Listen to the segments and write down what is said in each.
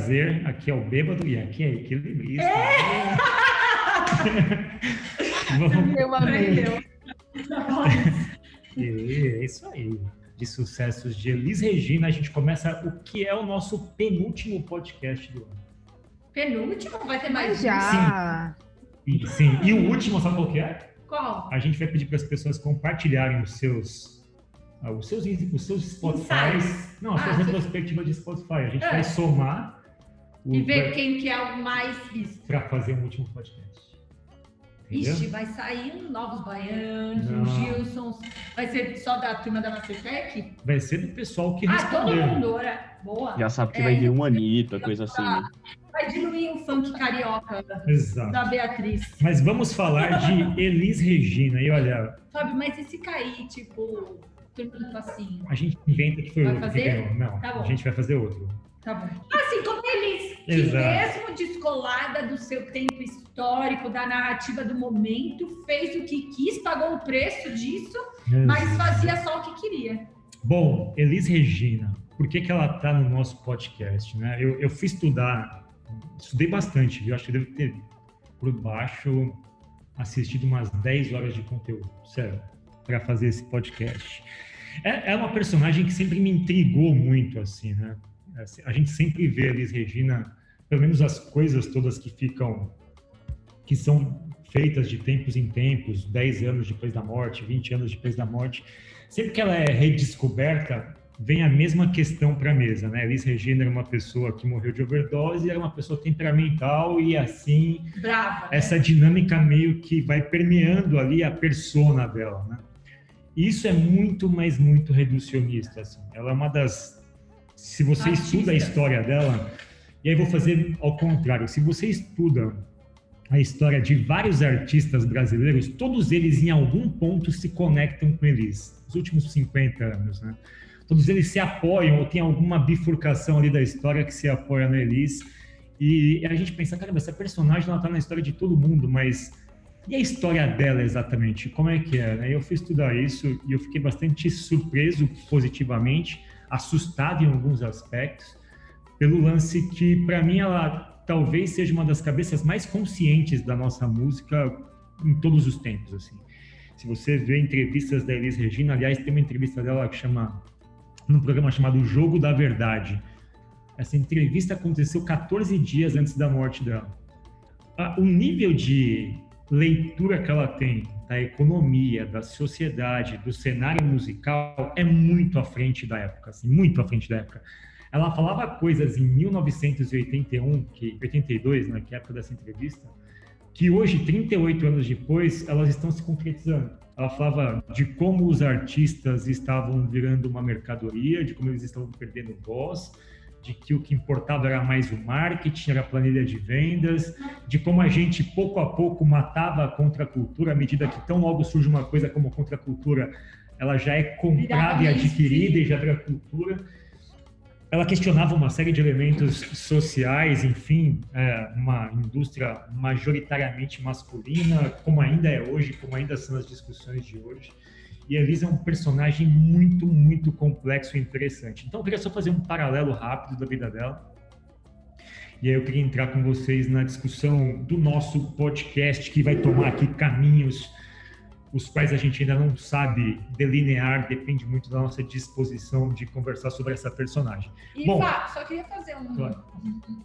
Prazer. Aqui é o Bêbado e aqui é equilibrista. É! Vamos... Meu amigo. É isso aí. De sucessos de Elis Regina, a gente começa o que é o nosso penúltimo podcast do ano. Penúltimo? Vai ter mais? Já. E, sim, e o último, sabe qual que é? Qual? A gente vai pedir para as pessoas compartilharem os seus ah, os seus, os seus Spotify. Não, as Ah, suas retrospectivas de Spotify. A gente É. vai somar E ver quem que é o mais visto. para fazer um último podcast. Entendeu? Ixi, vai sair um Novos Baianos, Não. um Gilson. Vai ser só da turma da Mastertech? Vai ser do pessoal que Ah, todo respondeu. mundo, ora. Boa. Já sabe que É, vai vir uma Anitta, coisa assim. né? Vai diluir o funk carioca Exato. da Beatriz. Mas vamos falar de Elis Regina. E olha, Sabe, mas e se cair, tipo, turma do passinho? a gente inventa que foi Vai outro que fazer? ganhou. Não, Tá bom. a gente vai fazer outro. Tá bom. Elis, que Exato. mesmo descolada do seu tempo histórico, da narrativa do momento, fez o que quis, pagou o preço disso, mas fazia só o que queria. Bom, Elis Regina, por que, que ela está no nosso podcast? Né? Eu, eu fui estudar, estudei bastante, viu? acho que eu devo ter, por baixo, assistido umas 10 horas de conteúdo, sério, para fazer esse podcast. É, é uma personagem que sempre me intrigou muito, assim, né? Assim, A gente sempre vê a Elis Regina, pelo menos as coisas todas que ficam, que são feitas de tempos em tempos, 10 anos depois da morte, 20 anos depois da morte, sempre que ela é redescoberta, vem a mesma questão para a mesa, né? Elis Regina era uma pessoa que morreu de overdose, era uma pessoa temperamental e assim Brava. né? essa dinâmica meio que vai permeando ali a persona dela, né? E Isso é muito, mas muito reducionista, assim. Ela é uma das se você Artista. estuda a história dela, e aí vou fazer ao contrário, se você estuda a história de vários artistas brasileiros, todos eles em algum ponto se conectam com Elis. Os últimos 50 anos, né? Todos eles se apoiam ou tem alguma bifurcação ali da história que se apoia na Elis. E a gente pensa, caramba, essa personagem ela tá na história de todo mundo, mas e a história dela exatamente? Como é que é? Eu fui estudar isso e eu fiquei bastante surpreso positivamente, assustado em alguns aspectos, pelo lance que, para mim, ela talvez seja uma das cabeças mais conscientes da nossa música em todos os tempos, assim. Se você vê entrevistas da Elis Regina, aliás, tem uma entrevista dela que chama, num programa chamado O Jogo da Verdade. Essa entrevista aconteceu 14 dias antes da morte dela. Ah, O nível de leitura que ela tem da economia, da sociedade, do cenário musical é muito à frente da época, assim, muito à frente da época. Ela falava coisas em 1981, que 82, né, que é época dessa entrevista, que hoje, 38 anos depois, elas estão se concretizando. Ela falava de como os artistas estavam virando uma mercadoria, de como eles estavam perdendo voz, de que o que importava era mais o marketing, era a planilha de vendas, de como a gente pouco a pouco matava a contracultura à medida que tão logo surge uma coisa como contracultura, ela já é comprada e adquirida e já vira cultura. Ela questionava uma série de elementos sociais, enfim, é, uma indústria majoritariamente masculina, como ainda é hoje, como ainda são as discussões de hoje. E a Elisa é um personagem muito, muito complexo e interessante. Então, eu queria só fazer um paralelo rápido da vida dela. E aí eu queria entrar com vocês na discussão do nosso podcast, que vai tomar aqui caminhos os quais a gente ainda não sabe delinear, depende muito da nossa disposição de conversar sobre essa personagem. E, Bom. Fábio, só queria fazer um, Claro.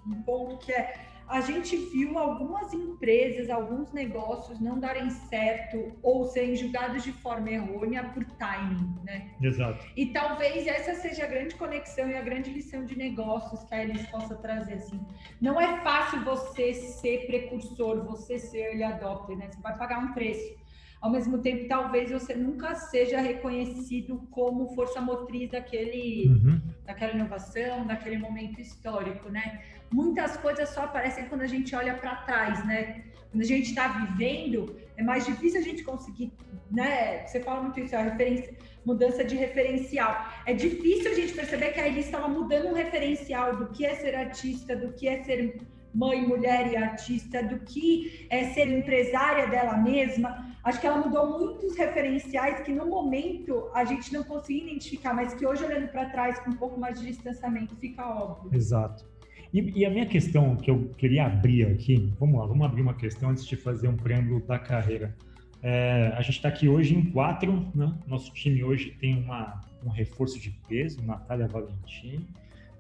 um ponto que é a gente viu algumas empresas, alguns negócios não darem certo ou serem julgados de forma errônea por timing, né? Exato. E talvez essa seja a grande conexão e a grande lição de negócios que a Elis possa trazer, assim. Não é fácil você ser precursor, você ser early adopter, né? Você vai pagar um preço. Ao mesmo tempo, talvez você nunca seja reconhecido como força motriz daquele Uhum. daquela inovação, daquele momento histórico, né? Muitas coisas só aparecem quando a gente olha para trás, né? Quando a gente está vivendo, é mais difícil a gente conseguir, né? Você fala muito isso, a referência, mudança de referencial. É difícil a gente perceber que a Elis estava mudando um referencial do que é ser artista, do que é ser mãe, mulher e artista, do que é ser empresária dela mesma. Acho que ela mudou muitos referenciais que no momento a gente não conseguia identificar, mas que hoje olhando para trás com um pouco mais de distanciamento fica óbvio. Exato. E, e, a minha questão que eu queria abrir aqui, vamos lá, vamos abrir uma questão antes de fazer um preâmbulo da carreira. É, a gente está aqui hoje em quatro, né? Nosso time hoje tem uma, um reforço de peso, Natália Valentim.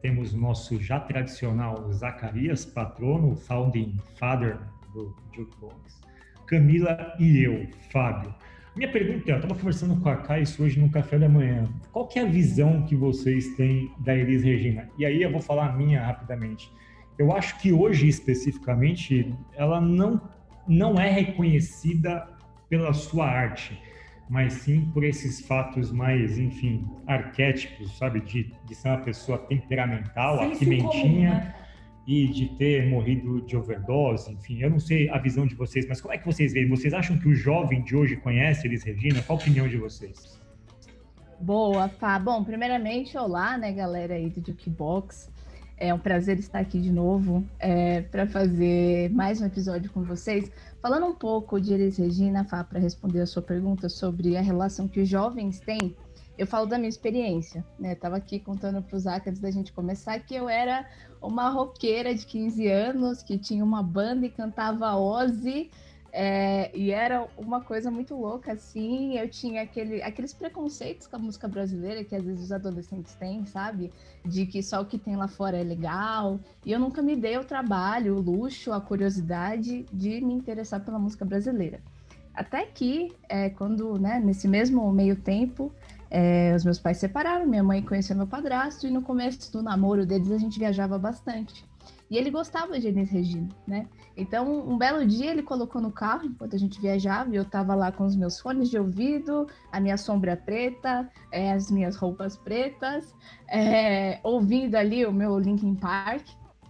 Temos o nosso já tradicional Zacarias, patrono, founding father do Jukebox. Camila e eu, Fábio. Minha pergunta é, eu estava conversando com a Cais hoje no café da manhã. Qual que é a visão que vocês têm da Elis Regina? E aí eu vou falar a minha rapidamente. Eu acho que hoje, especificamente, ela não, não é reconhecida pela sua arte, mas sim por esses fatos mais, enfim, arquétipos, sabe? De, de ser uma pessoa temperamental, a pimentinha. Comum, né? E de ter morrido de overdose, enfim, eu não sei a visão de vocês, mas como é que vocês veem? Vocês acham que o jovem de hoje conhece Elis Regina? Qual a opinião de vocês? Boa, Fá. Bom, primeiramente, olá, né, galera aí do Jukebox. É um prazer estar aqui de novo é, para fazer mais um episódio com vocês. Falando um pouco de Elis Regina, Fá, para responder a sua pergunta sobre a relação que os jovens têm eu falo da minha experiência, né? Eu tava aqui contando para os antes da gente começar que eu era uma roqueira de 15 anos que tinha uma banda e cantava Ozzy. É, e era uma coisa muito louca, assim. Eu tinha aquele, aqueles preconceitos com a música brasileira que às vezes os adolescentes têm, sabe? De que só o que tem lá fora é legal. E eu nunca me dei o trabalho, o luxo, a curiosidade de me interessar pela música brasileira. Até que, é, quando, né, nesse mesmo meio tempo, é, os meus pais se separaram, minha mãe conheceu meu padrasto e no começo do namoro deles a gente viajava bastante. E ele gostava de Elis Regina, né? Então, um belo dia ele colocou no carro enquanto a gente viajava e eu tava lá com os meus fones de ouvido, a minha sombra preta, é, as minhas roupas pretas, é, ouvindo ali o meu Linkin Park.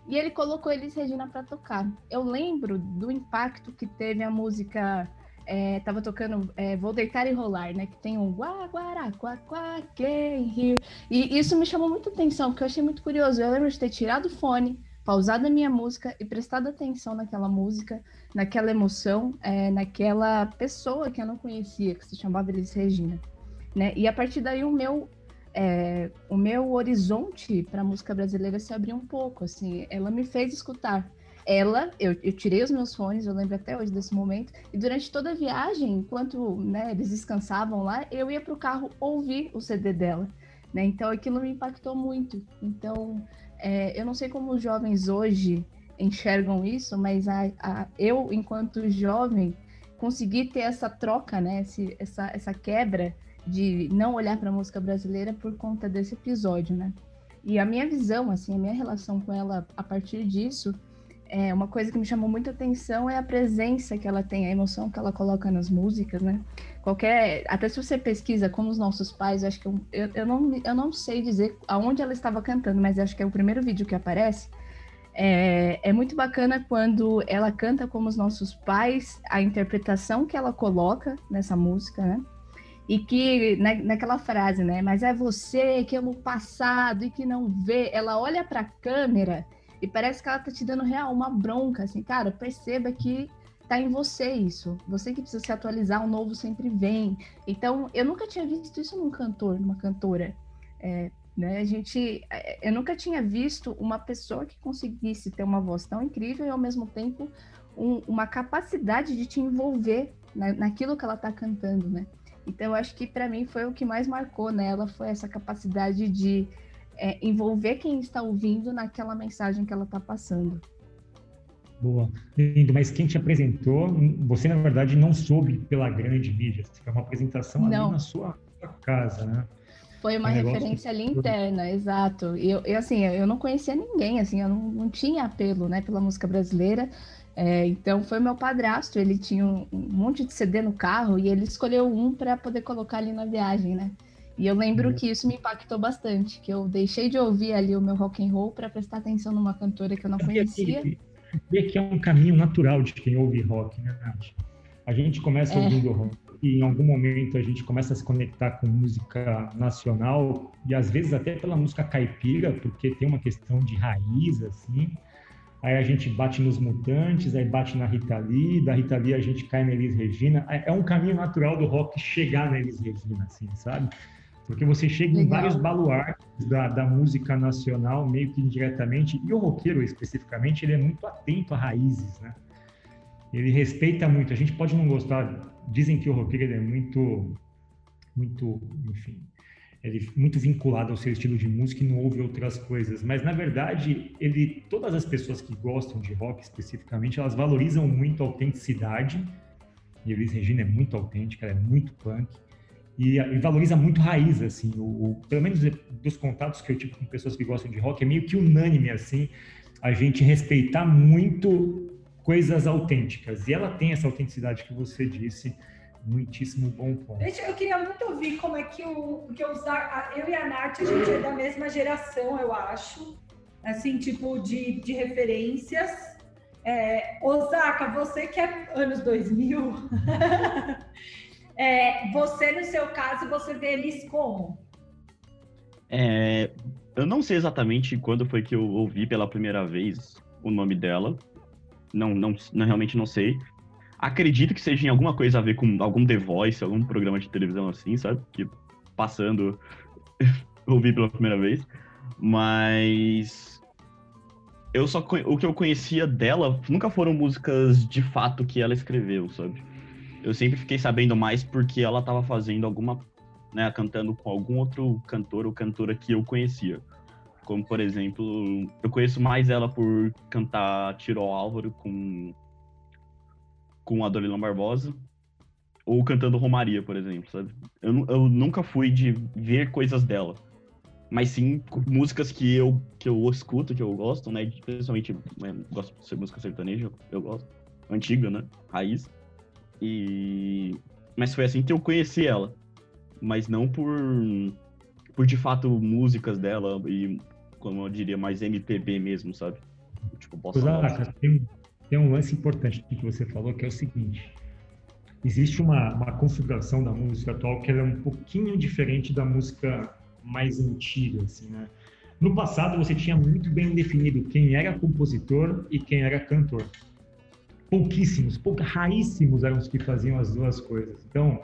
E ele colocou Elis Regina para tocar. Eu lembro do impacto que teve a música é, tava tocando é, Vou Deitar e Rolar, né? Que tem um Guaguara, Quaquá, Rio. E isso me chamou muita atenção, porque eu achei muito curioso. Eu lembro de ter tirado o fone, pausado a minha música e prestado atenção naquela música, naquela emoção, é, naquela pessoa que eu não conhecia, que se chamava Elis Regina. Né? E a partir daí o meu é, o meu horizonte para a música brasileira se abriu um pouco, assim, ela me fez escutar ela, eu, eu, tirei os meus fones, eu lembro até hoje desse momento, e durante toda a viagem, enquanto né, eles descansavam lá, eu ia para o carro ouvir o CD dela. Né? Então aquilo me impactou muito. Então, é, eu não sei como os jovens hoje enxergam isso, mas a, a, eu, enquanto jovem, consegui ter essa troca, né? Esse, essa, essa quebra de não olhar para a música brasileira por conta desse episódio, né? E a minha visão, assim, a minha relação com ela a partir disso é, uma coisa que me chamou muita atenção é a presença que ela tem, a emoção que ela coloca nas músicas, né? Qualquer, até se você pesquisa como os nossos pais, eu acho que eu, eu, eu, não, eu não sei dizer aonde ela estava cantando, mas acho que é o primeiro vídeo que aparece. É, é muito bacana quando ela canta como os nossos pais, a interpretação que ela coloca nessa música, né? E que na, naquela frase, né? Mas é você que ama o passado e que não vê. Ela olha para a câmera e parece que ela tá te dando real uma bronca, assim, cara, perceba que tá em você isso. Você que precisa se atualizar, o novo sempre vem. Então, eu nunca tinha visto isso num cantor, numa cantora. É, né? A gente, é, eu nunca tinha visto uma pessoa que conseguisse ter uma voz tão incrível e ao mesmo tempo um, uma capacidade de te envolver na, naquilo que ela tá cantando, né? Então, eu acho que para mim foi o que mais marcou nela, foi essa capacidade de é, envolver quem está ouvindo naquela mensagem que ela está passando. Boa, lindo. Mas quem te apresentou, você na verdade não soube pela grande mídia. Foi uma apresentação não. ali na sua, sua casa, né? Foi uma um referência ali interna, exato. E eu, eu, assim, eu não conhecia ninguém, assim, eu não, não tinha apelo, né, pela música brasileira. É, então foi meu padrasto, ele tinha um, um monte de CD no carro e ele escolheu um para poder colocar ali na viagem, né? E eu lembro uhum. que isso me impactou bastante, que eu deixei de ouvir ali o meu rock and roll para prestar atenção numa cantora que eu não conhecia. E que é um caminho natural de quem ouve rock, né, Nath? A gente começa é. ouvindo rock e em algum momento a gente começa a se conectar com música nacional e às vezes até pela música caipira, porque tem uma questão de raiz, assim. Aí a gente bate nos Mutantes, aí bate na Rita Lee, da Rita Lee a gente cai na Elis Regina. É, é um caminho natural do rock chegar na Elis Regina, assim, sabe? Porque você chega em vários baluartes da, da música nacional, meio que indiretamente, e o roqueiro especificamente, ele é muito atento a raízes, né? Ele respeita muito. A gente pode não gostar, dizem que o roqueiro é muito, muito, enfim, ele é muito vinculado ao seu estilo de música e não ouve outras coisas. Mas na verdade, ele, todas as pessoas que gostam de rock especificamente, elas valorizam muito a autenticidade. E Elis Regina é muito autêntica, ela é muito punk e, e valoriza muito raiz, assim. O, o, pelo menos dos contatos que eu tive com pessoas que gostam de rock, é meio que unânime, assim, a gente respeitar muito coisas autênticas. E ela tem essa autenticidade que você disse, muitíssimo bom ponto. Eu queria muito ouvir como é que o que eu, eu e a Nath, a gente é da mesma geração, eu acho, assim, tipo, de, de referências. É, Osaka, você que é anos 2000, É, você, no seu caso, você vê eles como? É, eu não sei exatamente quando foi que eu ouvi pela primeira vez o nome dela. Não, não, não realmente não sei. Acredito que seja em alguma coisa a ver com algum The Voice, algum programa de televisão assim, sabe? Que passando ouvi pela primeira vez. Mas eu só o que eu conhecia dela nunca foram músicas de fato que ela escreveu, sabe? Eu sempre fiquei sabendo mais porque ela estava fazendo alguma, né, cantando com algum outro cantor ou cantora que eu conhecia. Como, por exemplo, eu conheço mais ela por cantar Tiro Álvaro com, com a Dorelão Barbosa, ou cantando Romaria, por exemplo, sabe? Eu, eu nunca fui de ver coisas dela, mas sim músicas que eu, que eu escuto, que eu gosto, né? Principalmente, né, gosto de música sertaneja, eu gosto. Antiga, né? Raiz. E mas foi assim que eu conheci ela, mas não por por de fato músicas dela e como eu diria mais MPB mesmo, sabe? Tipo, bossa nova. Tem, tem um lance importante que você falou que é o seguinte: existe uma, uma configuração da música atual que é um pouquinho diferente da música mais antiga, assim, né? No passado você tinha muito bem definido quem era compositor e quem era cantor pouquíssimos, pouca, raríssimos eram os que faziam as duas coisas. Então,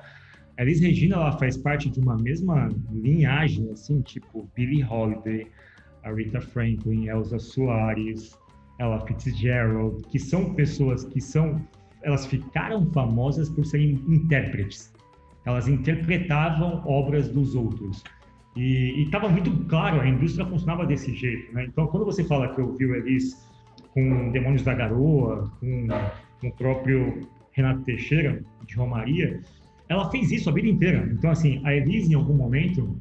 Elis Regina ela faz parte de uma mesma linhagem, assim, tipo Billie Holiday, a Rita Franklin, Elsa Soares, Ella Fitzgerald, que são pessoas que são, elas ficaram famosas por serem intérpretes. Elas interpretavam obras dos outros. E estava muito claro, a indústria funcionava desse jeito, né? Então, quando você fala que ouviu Elis com Demônios da Garoa, com, com o próprio Renato Teixeira, de Romaria, ela fez isso a vida inteira. Então, assim, a Elise, em algum momento,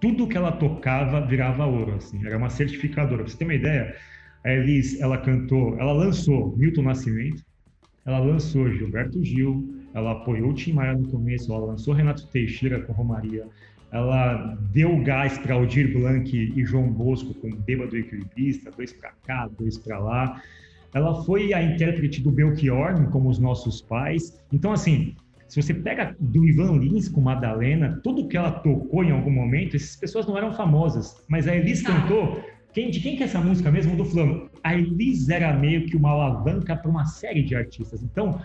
tudo que ela tocava virava ouro, assim, era uma certificadora. Pra você ter uma ideia, a Elise, ela cantou, ela lançou Milton Nascimento, ela lançou Gilberto Gil, ela apoiou o Tim Maia no começo, ela lançou Renato Teixeira com Romaria, ela deu gás para Aldir Blanc e João Bosco com Bêbado Equilibrista, dois para cá, dois para lá. Ela foi a intérprete do Belchior, como os nossos pais. Então, assim, se você pega do Ivan Lins com Madalena, tudo que ela tocou em algum momento, essas pessoas não eram famosas, mas a Elis cantou. Quem, de quem que é essa música mesmo? Do Flamengo. A Elis era meio que uma alavanca para uma série de artistas. Então,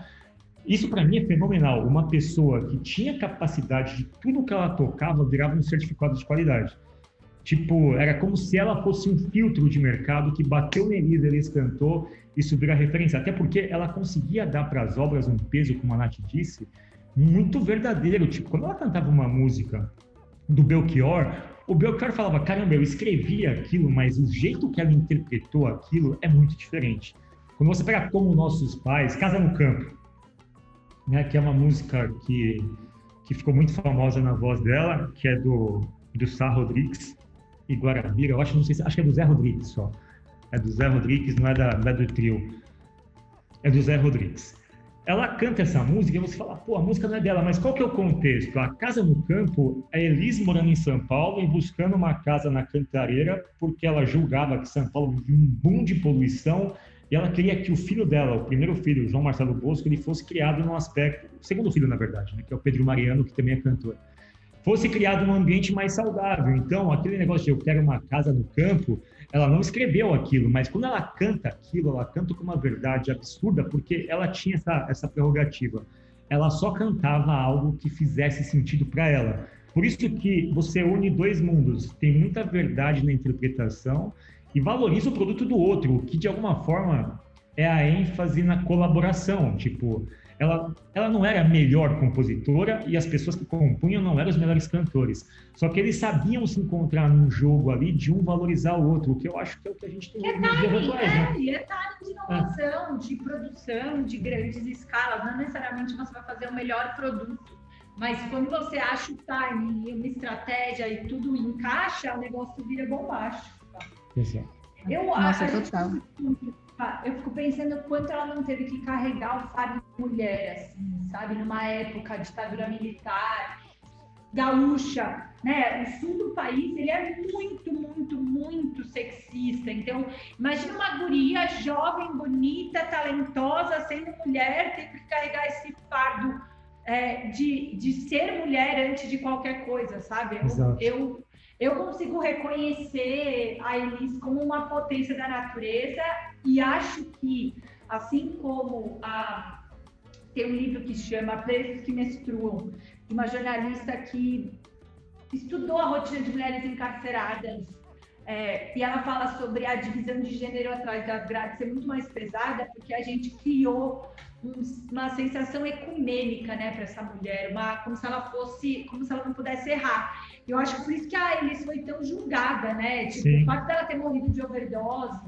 isso para mim é fenomenal. Uma pessoa que tinha capacidade de tudo que ela tocava virava um certificado de qualidade. Tipo, era como se ela fosse um filtro de mercado que bateu na Elisa, Elis cantou, isso vira referência. Até porque ela conseguia dar para as obras um peso, como a Nath disse, muito verdadeiro. Tipo, quando ela cantava uma música do Belchior, o Belchior falava: caramba, eu escrevi aquilo, mas o jeito que ela interpretou aquilo é muito diferente. Quando você pega como nossos pais, Casa no Campo, né, que é uma música que, que ficou muito famosa na voz dela, que é do, do Sá Rodrigues e Guarabira. Eu acho, não sei se, acho que é do Zé Rodrigues só. É do Zé Rodrigues, não é, da, não é do trio. É do Zé Rodrigues. Ela canta essa música e você fala, pô, a música não é dela, mas qual que é o contexto? A Casa no Campo é Elis morando em São Paulo e buscando uma casa na Cantareira porque ela julgava que São Paulo vivia um boom de poluição e ela queria que o filho dela, o primeiro filho, João Marcelo Bosco, ele fosse criado num aspecto, o segundo filho, na verdade, né, que é o Pedro Mariano, que também é cantor, fosse criado num ambiente mais saudável. Então, aquele negócio de eu quero uma casa no campo, ela não escreveu aquilo, mas quando ela canta aquilo, ela canta com uma verdade absurda, porque ela tinha essa, essa prerrogativa. Ela só cantava algo que fizesse sentido para ela. Por isso que você une dois mundos. Tem muita verdade na interpretação e valoriza o produto do outro, que de alguma forma é a ênfase na colaboração. Tipo, ela, ela não era a melhor compositora e as pessoas que compunham não eram os melhores cantores. Só que eles sabiam se encontrar num jogo ali de um valorizar o outro, o que eu acho que é o que a gente tem é dias atuais. Né? É, é de inovação, é. de produção, de grandes escalas. Não necessariamente você vai fazer o melhor produto. Mas quando você acha o timing e uma estratégia e tudo encaixa, o negócio vira bombástico. Exato. Eu Nossa, acho. Total. Eu fico pensando quanto ela não teve que carregar o fardo de mulher, assim, sabe? Numa época, ditadura militar, gaúcha, né? O sul do país, ele é muito, muito, muito sexista. Então, imagina uma guria jovem, bonita, talentosa, sendo mulher, ter que carregar esse fardo é, de, de ser mulher antes de qualquer coisa, sabe? Eu, eu, eu consigo reconhecer a Elis como uma potência da natureza e acho que, assim como a, tem um livro que chama Preços que Menstruam, uma jornalista que estudou a rotina de mulheres encarceradas é, e ela fala sobre a divisão de gênero atrás das grades ser muito mais pesada, porque a gente criou um, uma sensação ecumênica, né, para essa mulher, uma, como se ela fosse, como se ela não pudesse errar. Eu acho que por isso que a Elis foi tão julgada, né? Tipo, Sim. o fato dela ter morrido de overdose,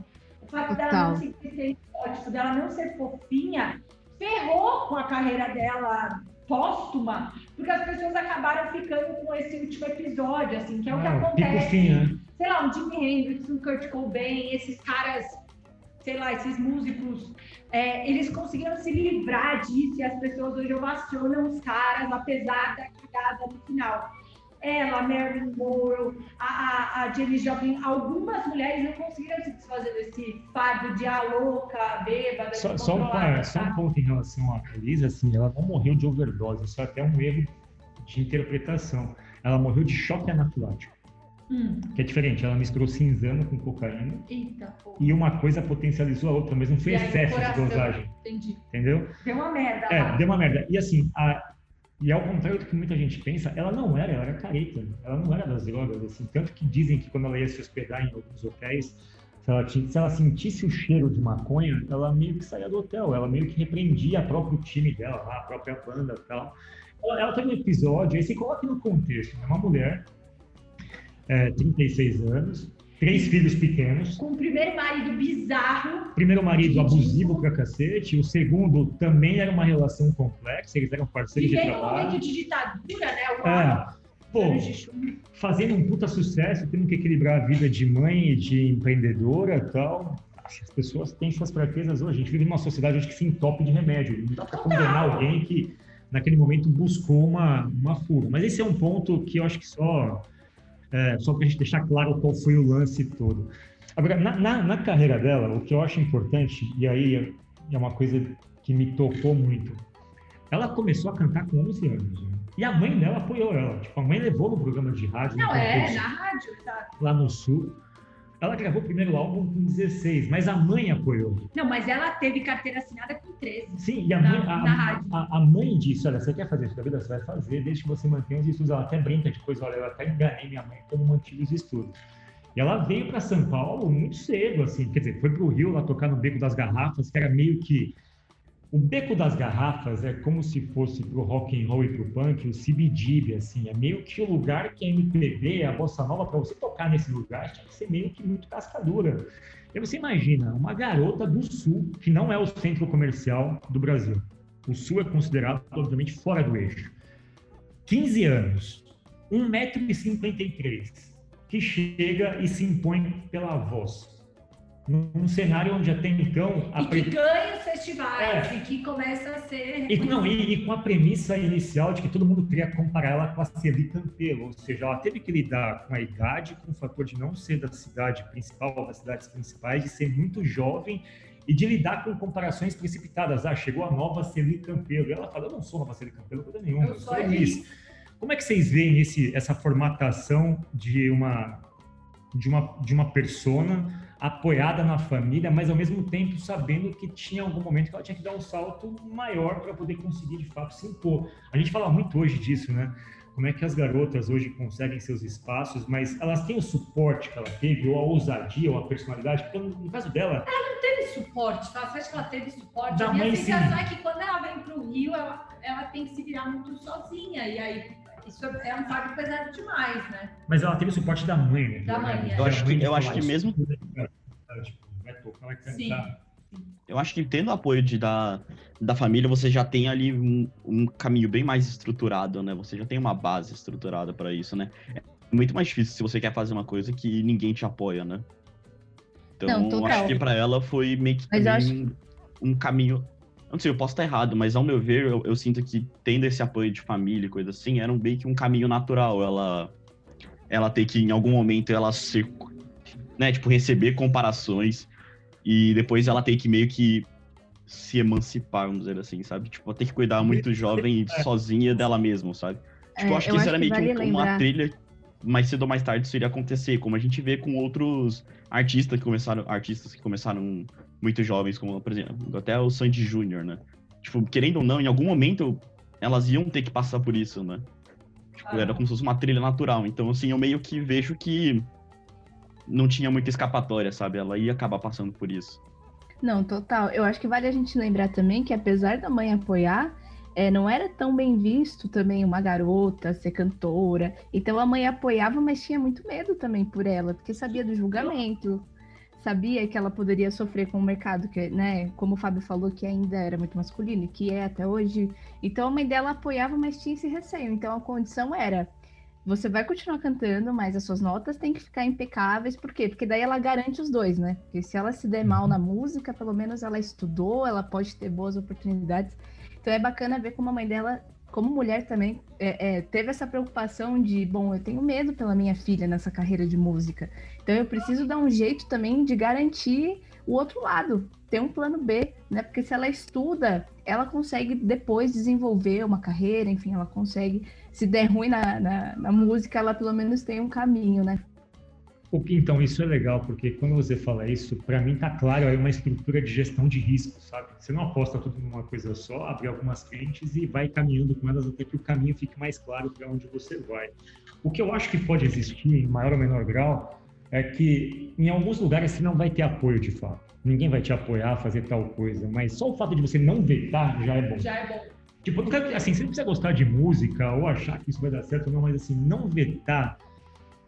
o fato Total. dela não ser estereótipo, dela não ser fofinha, ferrou com a carreira dela póstuma, porque as pessoas acabaram ficando com esse último episódio, assim, que é o que ah, acontece. Fim, né? Sei lá, um Jimi Hendrix, um Kurt Cobain, esses caras, sei lá, esses músicos, é, eles conseguiram se livrar disso e as pessoas hoje ovacionam os caras, apesar da cagada no final ela, Marilyn Monroe, a, a, a Jenny Joplin, algumas mulheres não conseguiram se desfazer desse fardo de a louca, bêbada, só, só, um, é, só um ponto em relação à Elisa, assim, ela não morreu de overdose, isso é até um erro de interpretação. Ela morreu de choque anafilático. Hum. Que é diferente, ela misturou cinzano com cocaína. Eita, e uma coisa potencializou a outra, mas não foi excesso de dosagem. Entendi. Entendeu? Deu uma merda. É, lá. deu uma merda. E assim, a, e ao contrário do que muita gente pensa, ela não era, ela era careta, ela não era das drogas, assim, tanto que dizem que quando ela ia se hospedar em alguns hotéis, se ela, se ela sentisse o cheiro de maconha, ela meio que saía do hotel, ela meio que repreendia o próprio time dela, a própria banda e tal. Ela, ela tem um episódio, aí você coloca no contexto, é uma mulher, é, 36 anos, três filhos pequenos. Com o primeiro marido bizarro. Primeiro marido abusivo pra cacete. O segundo também era uma relação complexa, eles eram parceiros de trabalho. E um momento de ditadura, né? O é. Pô, fazendo um puta sucesso, tendo que equilibrar a vida de mãe e de empreendedora e tal. As pessoas têm suas fraquezas hoje. A gente vive numa sociedade hoje que se entope de remédio. Não dá pra condenar alguém que naquele momento buscou uma, uma fuga. Mas esse é um ponto que eu acho que só é, só para a gente deixar claro qual foi o lance todo. Agora, na, na, na, carreira dela, o que eu acho importante, e aí é uma coisa que me tocou muito, ela começou a cantar com 11 anos. Né? E a mãe dela apoiou ela. Tipo, a mãe levou no programa de rádio. Não, é, na rádio, exato. Lá no Sul. Ela gravou o primeiro álbum com 16, mas a mãe apoiou. Não, mas ela teve carteira assinada com 13. Sim, e a, na, mãe, a, a, a, a, mãe disse: Olha, você quer fazer isso da vida? Você vai fazer, desde que você mantenha os estudos. Ela até brinca de coisa: Olha, eu até enganei minha mãe quando mantive os estudos. E ela veio para São Paulo muito cedo, assim, quer dizer, foi para o Rio lá tocar no Beco das Garrafas, que era meio que o Beco das Garrafas é como se fosse pro rock and roll e pro punk o CBGB, assim, é meio que o lugar que a MPB, a bossa nova, para você tocar nesse lugar, tinha que ser meio que muito cascadura. E você imagina, uma garota do Sul, que não é o centro comercial do Brasil. O Sul é considerado, obviamente, fora do eixo. 15 anos, 1,53m, que chega e se impõe pela voz num cenário onde até então... A e que pre... ganha os festivais, é. e que começa a ser... E, não, e, e, com a premissa inicial de que todo mundo queria comparar ela com a Celie Campelo, ou seja, ela teve que lidar com a idade, com o fator de não ser da cidade principal, das cidades principais, de ser muito jovem e de lidar com comparações precipitadas. Ah, chegou a nova Celie Campelo. E ela fala, eu não sou nova Celie Campelo, coisa nenhuma, eu, eu sou Elis. Como é que vocês veem esse, essa formatação de uma, de uma, de uma persona apoiada na família, mas ao mesmo tempo sabendo que tinha algum momento que ela tinha que dar um salto maior para poder conseguir de fato se impor. A gente fala muito hoje disso, né? como é que as garotas hoje conseguem seus espaços, mas elas têm o suporte que ela teve, ou a ousadia, ou a personalidade, porque no caso dela... Ela não teve suporte, tá? Você acha que ela teve suporte? Da a minha mãe, sensação sim. é que quando ela vem pro Rio, ela, ela tem que se virar muito sozinha, e aí isso é é um fardo pesado demais, né? Mas ela teve o suporte da mãe, né? Da mãe, é. Eu acho que- eu acho que mesmo- Tipo, tocar, vai Sim. Eu acho que tendo o apoio de, da, da família, você já tem ali um, um caminho bem mais estruturado, né? Você já tem uma base estruturada para isso, né? É muito mais difícil se você quer fazer uma coisa que ninguém te apoia, né? Então, Não, acho que para ela foi meio que um, um caminho. Não sei, eu posso estar errado, mas ao meu ver, eu, eu sinto que tendo esse apoio de família e coisa assim, era um, meio que um caminho natural. Ela, ela ter que, em algum momento, ela ser, né, tipo, receber comparações e depois ela ter que meio que se emancipar, vamos dizer assim, sabe? Tipo, ter que cuidar muito jovem e sozinha dela mesma, sabe? Tipo, eu É, acho que isso era meio que vale um- lembrar- uma trilha mais cedo ou mais tarde isso iria acontecer, como a gente vê com outros artistas que começaram, artistas que começaram muito jovens, como, por exemplo, até o Sandy Júnior, né? Tipo, querendo ou não, em algum momento elas iam ter que passar por isso, né? Tipo, era Ah. como se fosse uma trilha natural. Então, assim, eu meio que vejo que não tinha muita escapatória, sabe? Ela ia acabar passando por isso. Não, total. Eu acho que vale a gente lembrar também que apesar da mãe apoiar, é, não era tão bem visto também uma garota ser cantora. Então a mãe apoiava, mas tinha muito medo também por ela, porque sabia do julgamento, sabia que ela poderia sofrer com o mercado, que, né, como o Fábio falou, que ainda era muito masculino, e que é até hoje. Então a mãe dela apoiava, mas tinha esse receio. Então a condição era. Você vai continuar cantando, mas as suas notas têm que ficar impecáveis. Por quê? Porque daí ela garante os dois, né? Porque se ela se der mal na música, pelo menos ela estudou, ela pode ter boas oportunidades. Então é bacana ver como a mãe dela, como mulher também, é, é, teve essa preocupação de, bom, eu tenho medo pela minha filha nessa carreira de música. Então eu preciso dar um jeito também de garantir o outro lado, ter um plano B, né? Porque se ela estuda, ela consegue depois desenvolver uma carreira, enfim, ela consegue, se der ruim na, na, na música, ela pelo menos tem um caminho, né? O que, Então, isso é legal, porque quando você fala isso, para mim tá claro, é uma estrutura de gestão de risco, sabe? Você não aposta tudo numa coisa só, abre algumas frentes e vai caminhando com elas até que o caminho fique mais claro para onde você vai. O que eu acho que pode existir, em maior ou menor grau, é que em alguns lugares você não vai ter apoio de fato. Ninguém vai te apoiar a fazer tal coisa, mas só o fato de você não vetar já é bom. Já é bom. Tipo, assim, você não precisa gostar de música ou achar que isso vai dar certo não, mas assim, não vetar.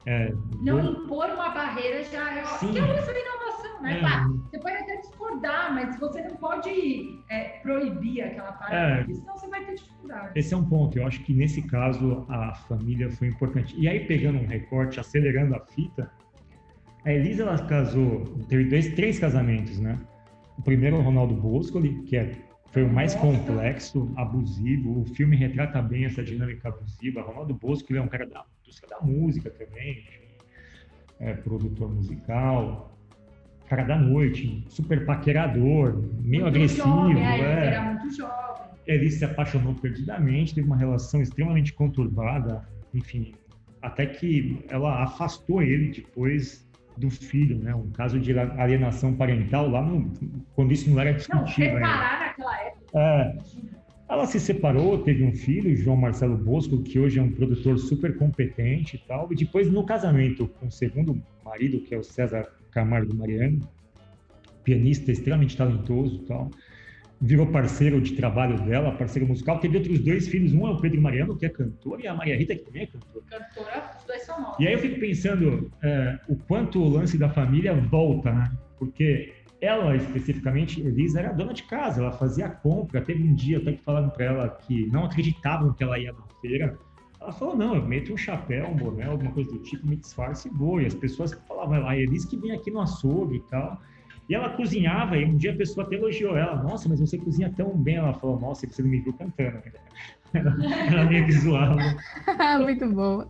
É, Não vou- impor uma barreira já é Sim. que é uma inovação, né? É. Você pode até discordar, mas você não pode é, proibir aquela parada, É. porque senão você vai ter dificuldade. Esse é um ponto. Eu acho que nesse caso a família foi importante. E aí, pegando um recorte, acelerando a fita, a Elisa ela casou, teve dois, três casamentos, né? O primeiro, o Ronaldo Boscoli, que é, foi o mais Nossa. complexo, abusivo. O filme retrata bem essa dinâmica abusiva. Ronaldo Boscoli é um cara da indústria da música também, é produtor musical, cara da noite, super paquerador, meio muito agressivo. jovem, é, ele é. era muito jovem. Ele se apaixonou perdidamente, teve uma relação extremamente conturbada, enfim, até que ela afastou ele depois do filho, né? Um caso de alienação parental lá no, quando isso não era Não, discutível. ainda. separar naquela época. É, ela se separou, teve um filho, João Marcelo Bosco, que hoje é um produtor super competente e tal. E depois, no casamento com o segundo marido, que é o César Camargo Mariano, pianista extremamente talentoso e tal, virou parceiro de trabalho dela, parceiro musical. Teve outros dois filhos, um é o Pedro Mariano, que é cantor, e a Maria Rita, que também é cantora. Cantora, os dois são novos. E aí eu fico pensando é, o quanto o lance da família volta, né? Porque ela, especificamente, Elisa, era dona de casa, ela fazia compra. Teve um dia até que falaram para ela que não acreditavam que ela ia na feira. Ela falou, não, eu meto um chapéu, um boné, alguma coisa do tipo, me disfarce e vou. E as pessoas falavam, a Elisa que vem aqui no açougue e tal. E ela cozinhava, e um dia a pessoa até elogiou ela. Nossa, mas você cozinha tão bem. Ela falou, nossa, você não me viu cantando. Ela, ela meio visual. Muito boa.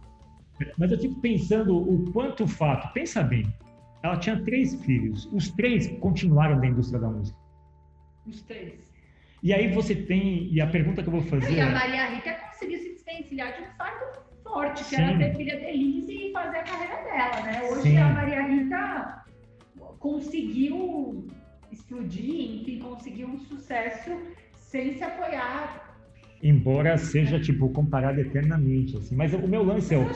Mas eu fico pensando o quanto o fato. Pensa bem, ela tinha três filhos, os três continuaram na indústria da música. Os três. E aí você tem, e a pergunta que eu vou fazer E a é, Maria Rita conseguiu se desvencilhar de um fardo forte, que Sim. era ter filha de Elise e fazer a carreira dela, né? Hoje Sim. a Maria Rita conseguiu explodir, enfim, conseguiu um sucesso sem se apoiar embora seja, tipo, comparado eternamente, assim. Mas o meu lance é o,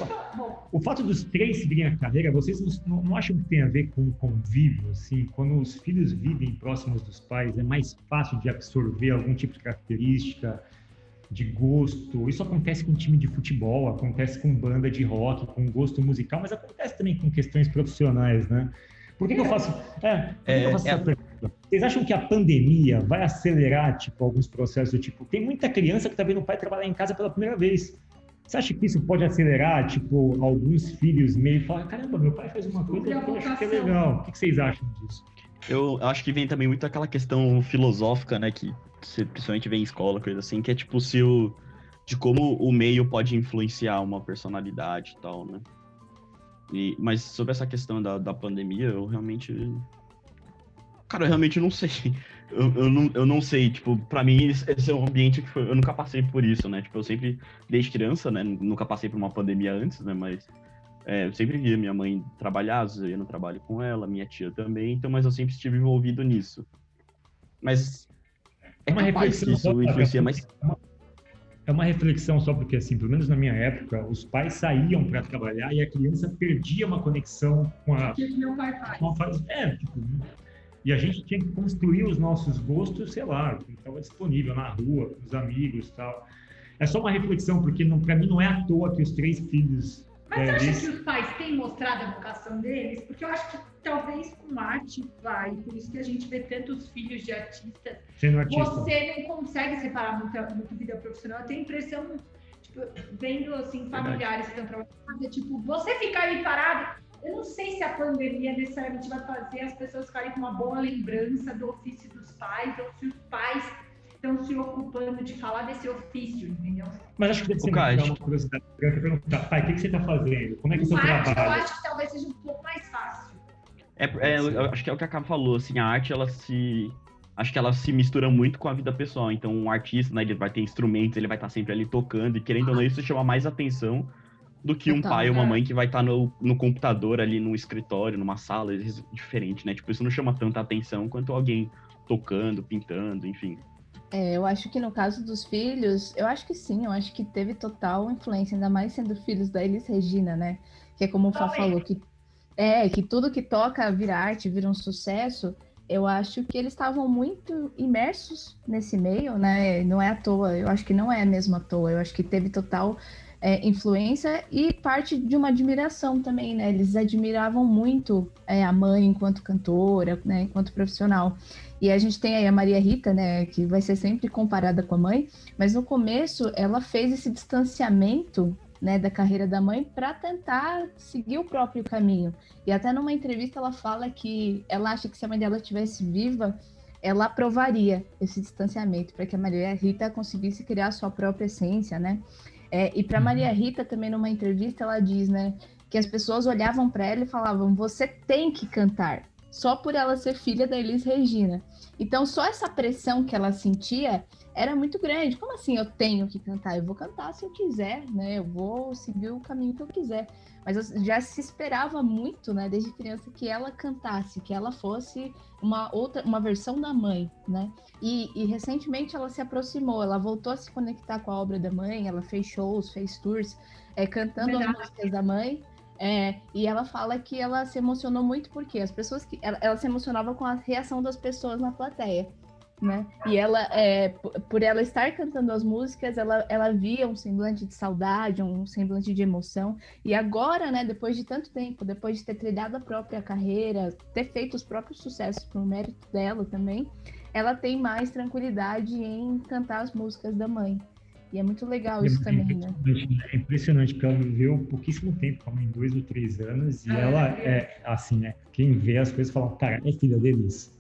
o fato dos três seguirem a carreira, vocês não, não, acham que tem a ver com convívio, assim? Quando os filhos vivem próximos dos pais, é mais fácil de absorver algum tipo de característica, de gosto. Isso acontece com time de futebol, acontece com banda de rock, com gosto musical, mas acontece também com questões profissionais, né? Por que, que eu é. faço, é, é, eu faço é, essa pergunta? Vocês acham que a pandemia vai acelerar tipo, alguns processos do tipo? Tem muita criança que está vendo o pai trabalhar em casa pela primeira vez. Você acha que isso pode acelerar, tipo, alguns filhos meio falar, caramba, meu pai faz uma coisa que eu acho que é legal. O que vocês acham disso? Eu acho que vem também muito aquela questão filosófica, né, que você principalmente vem em escola, coisa assim, que é tipo se o, de como o meio pode influenciar uma personalidade e tal, né? E, mas sobre essa questão da, da pandemia, eu realmente. Cara, eu realmente não sei. Eu, eu, não, eu não sei, tipo, pra mim esse é um ambiente que foi, eu nunca passei por isso, né? Tipo, eu sempre, desde criança, né? Nunca passei por uma pandemia antes, né? Mas é, eu sempre via minha mãe trabalhar, às vezes eu ia no trabalho com ela, minha tia também, então, mas eu sempre estive envolvido nisso. Mas é uma reflexão isso influencia mais é uma reflexão só porque, assim, pelo menos na minha época, os pais saíam para trabalhar e a criança perdia uma conexão com a. O que meu pai faz? É, tipo, e a gente tinha que construir os nossos gostos, sei lá, que estava disponível na rua, com os amigos tal. É só uma reflexão, porque para mim não é à toa que os três filhos mas é, acha que os pais têm mostrado a vocação deles? Porque eu acho que talvez com arte vai, por isso que a gente vê tantos filhos de artistas. Sendo artista. Você não consegue separar muita, muita vida profissional. Eu tenho a impressão, tipo, vendo assim, familiares que estão trabalhando, tipo, você ficar aí parado. Eu não sei se a pandemia necessariamente vai fazer as pessoas ficarem com uma boa lembrança do ofício dos pais, ou se os pais estão se ocupando de falar desse ofício, entendeu? Mas acho que deve ser uma curiosidade perguntar, pai, o que, que você está fazendo? Como é que é o seu trabalho? Eu acho que talvez seja um pouco mais fácil. É, é, eu acho que é o que a Cabo falou, assim, a arte, ela se... Acho que ela se mistura muito com a vida pessoal. Então, um artista, né, ele vai ter instrumentos, ele vai estar sempre ali tocando, e querendo ou não, isso chama mais atenção do que um pai ou uma mãe que vai estar no, no computador ali, no escritório, numa sala, diferente, né? Tipo, isso não chama tanta atenção quanto alguém tocando, pintando, enfim. É, eu acho que no caso dos filhos, eu acho que sim, eu acho que teve total influência, ainda mais sendo filhos da Elis Regina, né? Que é como o Fá falou, que é que tudo que toca vira arte, vira um sucesso. Eu acho que eles estavam muito imersos nesse meio, né? Não é à toa, eu acho que não é mesmo à toa, eu acho que teve total é, influência e parte de uma admiração também, né? Eles admiravam muito é, a mãe enquanto cantora, né? Enquanto profissional. E a gente tem aí a Maria Rita, né, que vai ser sempre comparada com a mãe, mas no começo ela fez esse distanciamento, né, da carreira da mãe para tentar seguir o próprio caminho. E até numa entrevista ela fala que ela acha que se a mãe dela estivesse viva, ela aprovaria esse distanciamento para que a Maria Rita conseguisse criar a sua própria essência, né? É, e para Maria uhum. Rita também numa entrevista ela diz, né, que as pessoas olhavam para ela e falavam: "Você tem que cantar" só por ela ser filha da Elis Regina. Então, só essa pressão que ela sentia era muito grande. Como assim eu tenho que cantar? Eu vou cantar se eu quiser, né? Eu vou seguir o caminho que eu quiser. Mas já se esperava muito, né, desde criança, que ela cantasse, que ela fosse uma outra, uma versão da mãe, né? E, e recentemente ela se aproximou, ela voltou a se conectar com a obra da mãe, ela fez shows, fez tours, é, cantando Verdade. as músicas da mãe. É, e ela fala que ela se emocionou muito porque as pessoas que ela, ela, se emocionava com a reação das pessoas na plateia, né? E ela, é, por ela estar cantando as músicas, ela, ela via um semblante de saudade, um semblante de emoção. E agora, né? Depois de tanto tempo, depois de ter trilhado a própria carreira, ter feito os próprios sucessos por mérito dela também, ela tem mais tranquilidade em cantar as músicas da mãe. E é muito legal isso é também, né? É impressionante, porque ela viveu pouquíssimo tempo, como em dois ou três anos, e ah, ela é, é, assim, né? Quem vê as coisas fala, cara, é filha deles.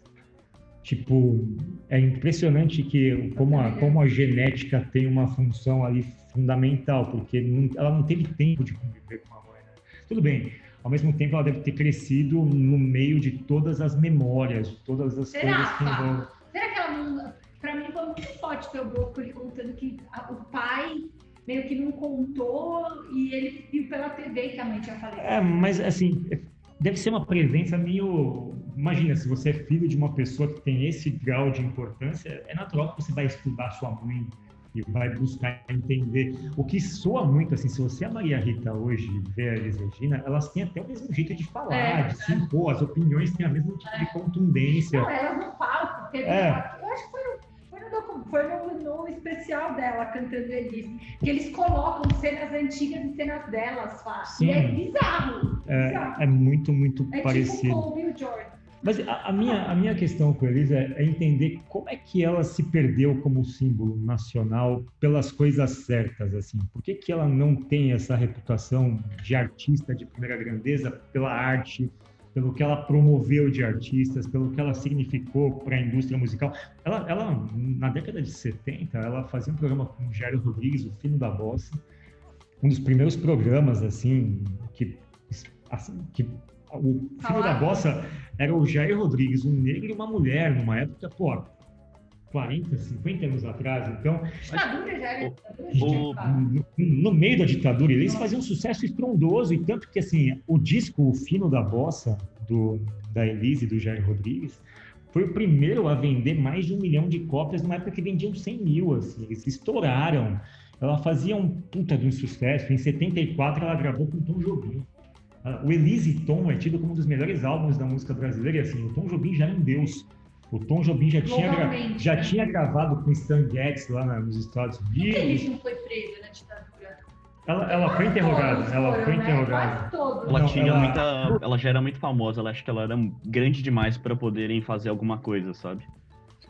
Tipo, é impressionante que como a, como a genética tem uma função ali fundamental, porque não, ela não teve tempo de conviver com a mãe, né? Tudo bem, ao mesmo tempo ela deve ter crescido no meio de todas as memórias, de todas as Será, coisas que envolvem. Será que ela não para mim foi muito forte ter o Brócoli contando que a, o pai meio que não contou e ele viu pela TV que a mãe tinha falecido. É, mas assim, deve ser uma presença meio. Imagina, se você é filho de uma pessoa que tem esse grau de importância, é natural que você vai estudar sua mãe e vai buscar entender. O que soa muito, assim, se você a Maria Rita hoje vê a Elis Regina, elas têm até o mesmo jeito de falar, é, de se impor, as opiniões têm a mesma tipo é. de contundência. Não, elas no palco, teve, é. eu acho que foi, foi, no, foi no, no, especial dela, cantando Elis, que eles colocam cenas antigas e cenas delas, Sim. e é bizarro. É, bizarro. é muito, muito é tipo parecido. Tipo o Bill Jordan. Mas a, a, minha, a minha questão com a Elisa é, é, entender como é que ela se perdeu como símbolo nacional pelas coisas certas, assim. Por que, que ela não tem essa reputação de artista de primeira grandeza pela arte, pelo que ela promoveu de artistas, pelo que ela significou para a indústria musical? Ela, ela, na década de 70, ela fazia um programa com o Jairo Rodrigues, o Fino da Bossa, um dos primeiros programas, assim, que, assim, que o filho da bossa era o Jair Rodrigues, um negro e uma mulher, numa época, pô, 40, 50 anos atrás. Então. Ditadura já era no, no, meio da ditadura, eles faziam um sucesso estrondoso, e tanto que assim, o disco O Fino da Bossa, do, da Elise e do Jair Rodrigues, foi o primeiro a vender mais de um milhão de cópias numa época que vendiam 100 mil, assim, eles estouraram. Ela fazia um puta de um sucesso. Em 74 ela gravou com Tom Jobim. Ah, o Elise Tom é tido como um dos melhores álbuns da música brasileira, e assim, o Tom Jobim já é um deus. O Tom Jobim já tinha, gra... já né? tinha gravado com Stan Getz lá nos Estados Unidos. Por que ele não foi preso na ditadura? Ela, ela foi interrogada, ela foram, foi né? interrogada. Ela, tinha ela... muita, ela já era muito famosa, ela acho que ela era grande demais para poderem fazer alguma coisa, sabe?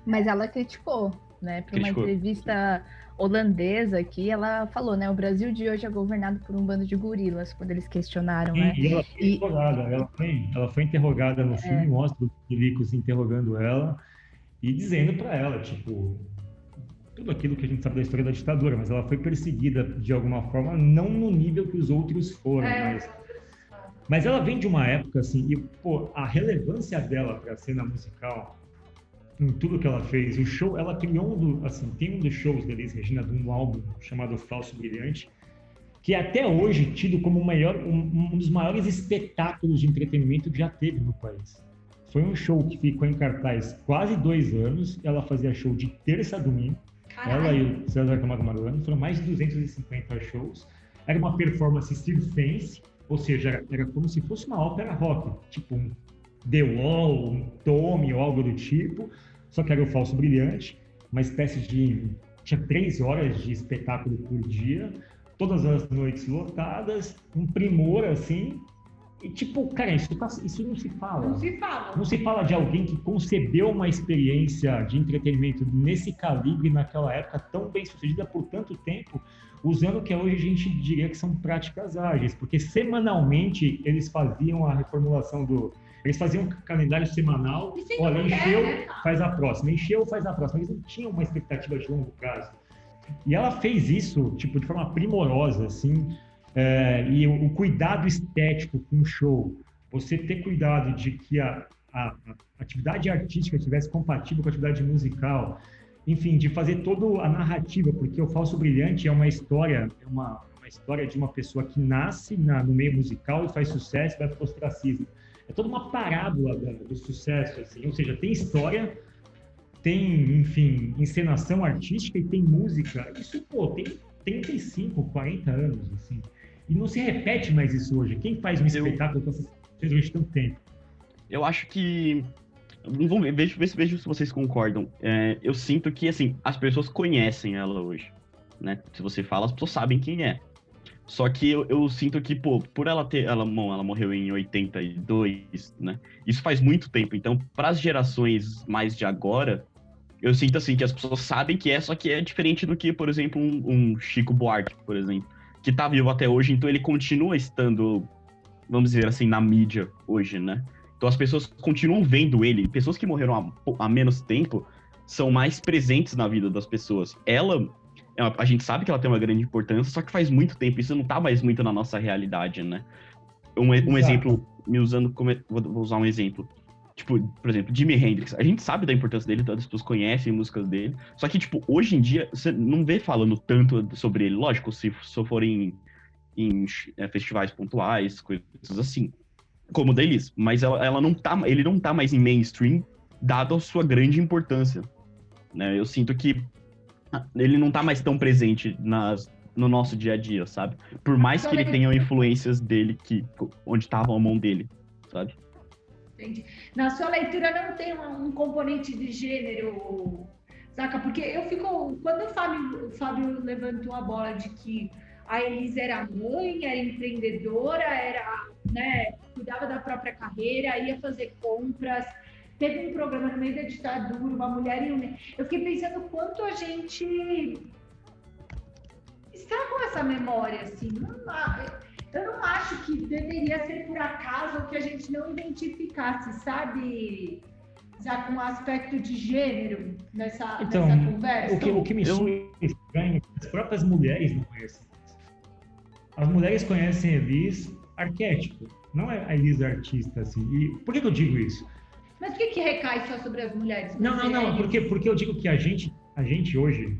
Mas ela criticou, né? Para uma entrevista holandesa aqui, ela falou, né? O Brasil de hoje é governado por um bando de gorilas, quando eles questionaram, né? E ela foi e... interrogada, ela foi, ela foi interrogada no é. filme, mostra o Milicos interrogando ela e dizendo para ela, tipo, tudo aquilo que a gente sabe da história da ditadura, mas ela foi perseguida de alguma forma, não no nível que os outros foram, é. mas mas ela vem de uma época assim, e pô, a relevância dela para a cena musical em tudo que ela fez. O show, ela criou um do, assim, tem um dos shows da Elis Regina de um álbum chamado Falso Brilhante, que é até hoje tido como maior, um, um, dos maiores espetáculos de entretenimento que já teve no país. Foi um show que ficou em cartaz quase dois anos. Ela fazia show de terça a domingo. Caralho. Ela e o César Camargo Mariano foram mais de 250 shows. Era uma performance circense, ou seja, era, era como se fosse uma ópera rock, tipo um The Wall, um Tommy ou algo do tipo, só que era o falso brilhante, uma espécie de. tinha três horas de espetáculo por dia, todas as noites lotadas, um primor assim. E tipo, cara, isso, tá, isso não se fala. Não se fala. Não se fala de alguém que concebeu uma experiência de entretenimento nesse calibre, naquela época, tão bem sucedida por tanto tempo, usando o que hoje a gente diria que são práticas ágeis, porque semanalmente eles faziam a reformulação do, eles faziam um calendário semanal, olha, encheu, né? faz a próxima, encheu, faz a próxima. Eles não tinham uma expectativa de longo prazo. E ela fez isso, tipo, de forma primorosa, assim, é, e o, o, cuidado estético com o show, você ter cuidado de que a, a, a atividade artística estivesse compatível com a atividade musical, enfim, de fazer toda a narrativa, porque o Falso Brilhante é uma história, é uma, uma história de uma pessoa que nasce na, no meio musical e faz sucesso e vai para o ostracismo é toda uma parábola do, sucesso, assim. Ou seja, tem história, tem, enfim, encenação artística e tem música. Isso, pô, tem 35, 40 anos, assim. E não se repete mais isso hoje. Quem faz um eu... espetáculo com essas durante tanto tempo? Eu acho que Vamos ver, vejo, vejo, vejo se vocês concordam. É, eu sinto que, assim, as pessoas conhecem ela hoje, né? Se você fala, as pessoas sabem quem é. Só que eu, eu, sinto que, pô, por ela ter. Ela, bom, ela morreu em 82, né? Isso faz muito tempo. Então, para as gerações mais de agora, eu sinto assim que as pessoas sabem que é, só que é diferente do que, por exemplo, um, um Chico Buarque, por exemplo, que tá vivo até hoje, então ele continua estando, vamos dizer assim, na mídia hoje, né? Então as pessoas continuam vendo ele. Pessoas que morreram há, há menos tempo são mais presentes na vida das pessoas. Ela a gente sabe que ela tem uma grande importância, só que faz muito tempo, isso não tá mais muito na nossa realidade, né? Um, um exemplo, me usando como. Vou usar um exemplo. Tipo, por exemplo, Jimi Hendrix. A gente sabe da importância dele, todas as pessoas conhecem músicas dele. Só que, tipo, hoje em dia, você não vê falando tanto sobre ele. Lógico, se, se for em, é, festivais pontuais, coisas assim. Como o deles. Mas ela, ela não tá, ele não tá mais em mainstream, dado a sua grande importância. Né? Eu sinto que ele não tá mais tão presente nas, no nosso dia a dia, sabe? Por mais que ele tenha influências dele que onde estavam a mão dele, sabe? Entendi. Na sua leitura não tem um, um componente de gênero, saca? Porque eu fico. Quando o Fábio, o Fábio levantou a bola de que a Elisa era mãe, era empreendedora, era, né, cuidava da própria carreira, ia fazer compras, teve um programa no meio da ditadura, uma mulher em Eu fiquei pensando quanto a gente está com essa memória, assim. Não, eu não acho que deveria ser por acaso que a gente não identificasse, sabe? Já com aspecto de gênero nessa, então, nessa conversa. O que, o que me eu... estranho é que as próprias mulheres não conhecem. As mulheres conhecem Elis arquétipo, não é a Elis artista, assim. E por que, que eu digo isso? Mas por que, que recai só sobre as mulheres? Não, não, não, porque, porque eu digo que a gente, a gente hoje,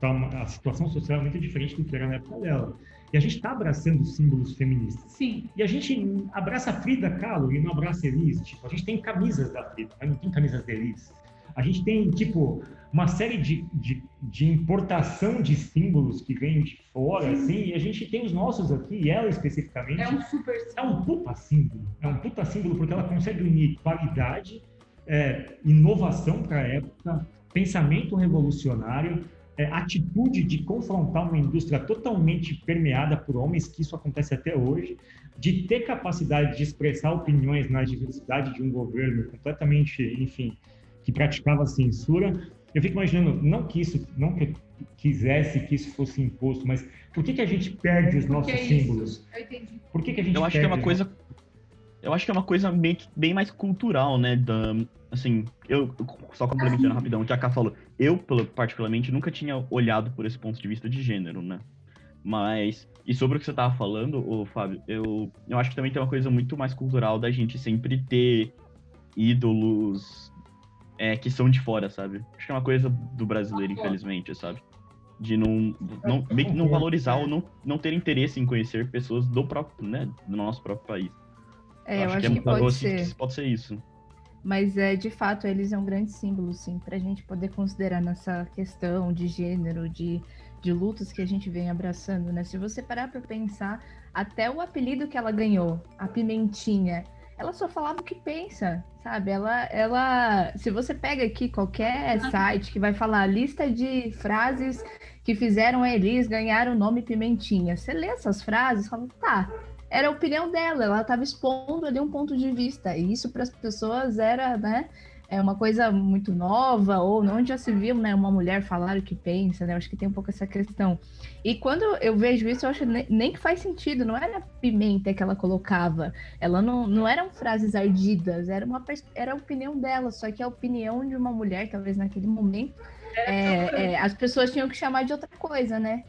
tá uma, a situação social é muito diferente do que era na época dela. E a gente está abraçando símbolos feministas. Sim. E a gente abraça a Frida Kahlo e não abraça Elis. Tipo, a gente tem camisas da Frida, mas não tem camisas da Elis. A gente tem, tipo, uma série de, de, de importação de símbolos que vêm de fora, Sim. assim, e a gente tem os nossos aqui, e ela especificamente. É um super símbolo. É um puta símbolo. É um puta símbolo porque ela consegue unir qualidade, é, inovação para a época, pensamento revolucionário, é, atitude de confrontar uma indústria totalmente permeada por homens, que isso acontece até hoje, de ter capacidade de expressar opiniões na diversidade de um governo completamente, enfim, que praticava censura. Eu fico imaginando, não que isso, não que eu quisesse que isso fosse imposto, mas por que, que a gente perde os nossos é símbolos? Eu entendi. Por que, que a gente Eu acho que é uma coisa eu acho que é uma coisa bem, bem mais cultural, né? Da, assim, eu só complementando rapidão o que a Ká falou. Eu, particularmente, nunca tinha olhado por esse ponto de vista de gênero, né? Mas, e sobre o que você tava falando, ô, Fábio, eu, eu acho que também tem uma coisa muito mais cultural da gente sempre ter ídolos é, que são de fora, sabe? Acho que é uma coisa do brasileiro, infelizmente, sabe? De não, não, não valorizar ou não, não ter interesse em conhecer pessoas do próprio, né, do nosso próprio país. É, eu acho, acho que, é, que pode ser. Pode ser isso. Mas é de fato eles é um grande símbolo, sim, para a gente poder considerar nessa questão de gênero, de, de lutas que a gente vem abraçando, né? Se você parar para pensar, até o apelido que ela ganhou, a Pimentinha, ela só falava o que pensa, sabe? Ela, ela, se você pega aqui qualquer site que vai falar lista de frases que fizeram a Elis ganhar o nome Pimentinha, você lê essas frases, fala, tá, era a opinião dela, ela estava expondo ali um ponto de vista, e isso para as pessoas era, né, é uma coisa muito nova, ou não já se viu, né, uma mulher falar o que pensa, né, eu acho que tem um pouco essa questão. E quando eu vejo isso, eu acho nem, nem que faz sentido, não era pimenta que ela colocava, ela não, não eram frases ardidas, era, uma, era a opinião dela, só que a opinião de uma mulher, talvez naquele momento, é, é, as pessoas tinham que chamar de outra coisa, né?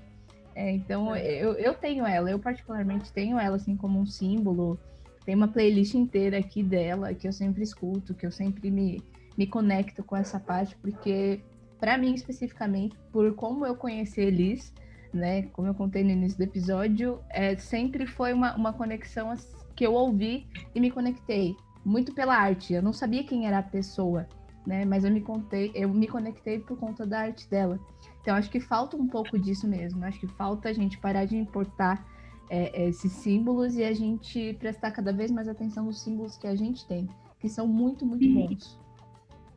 É, então, é. eu, eu tenho ela, eu particularmente tenho ela assim como um símbolo. Tem uma playlist inteira aqui dela que eu sempre escuto, que eu sempre me, me conecto com essa parte, porque, para mim especificamente, por como eu conheci Elis, né, como eu contei no início do episódio, é, sempre foi uma, uma conexão que eu ouvi e me conectei. Muito pela arte. Eu não sabia quem era a pessoa, né? Mas eu me contei, eu me conectei por conta da arte dela. Então, acho que falta um pouco disso mesmo. Acho que falta a gente parar de importar é, esses símbolos e a gente prestar cada vez mais atenção nos símbolos que a gente tem, que são muito, muito bons.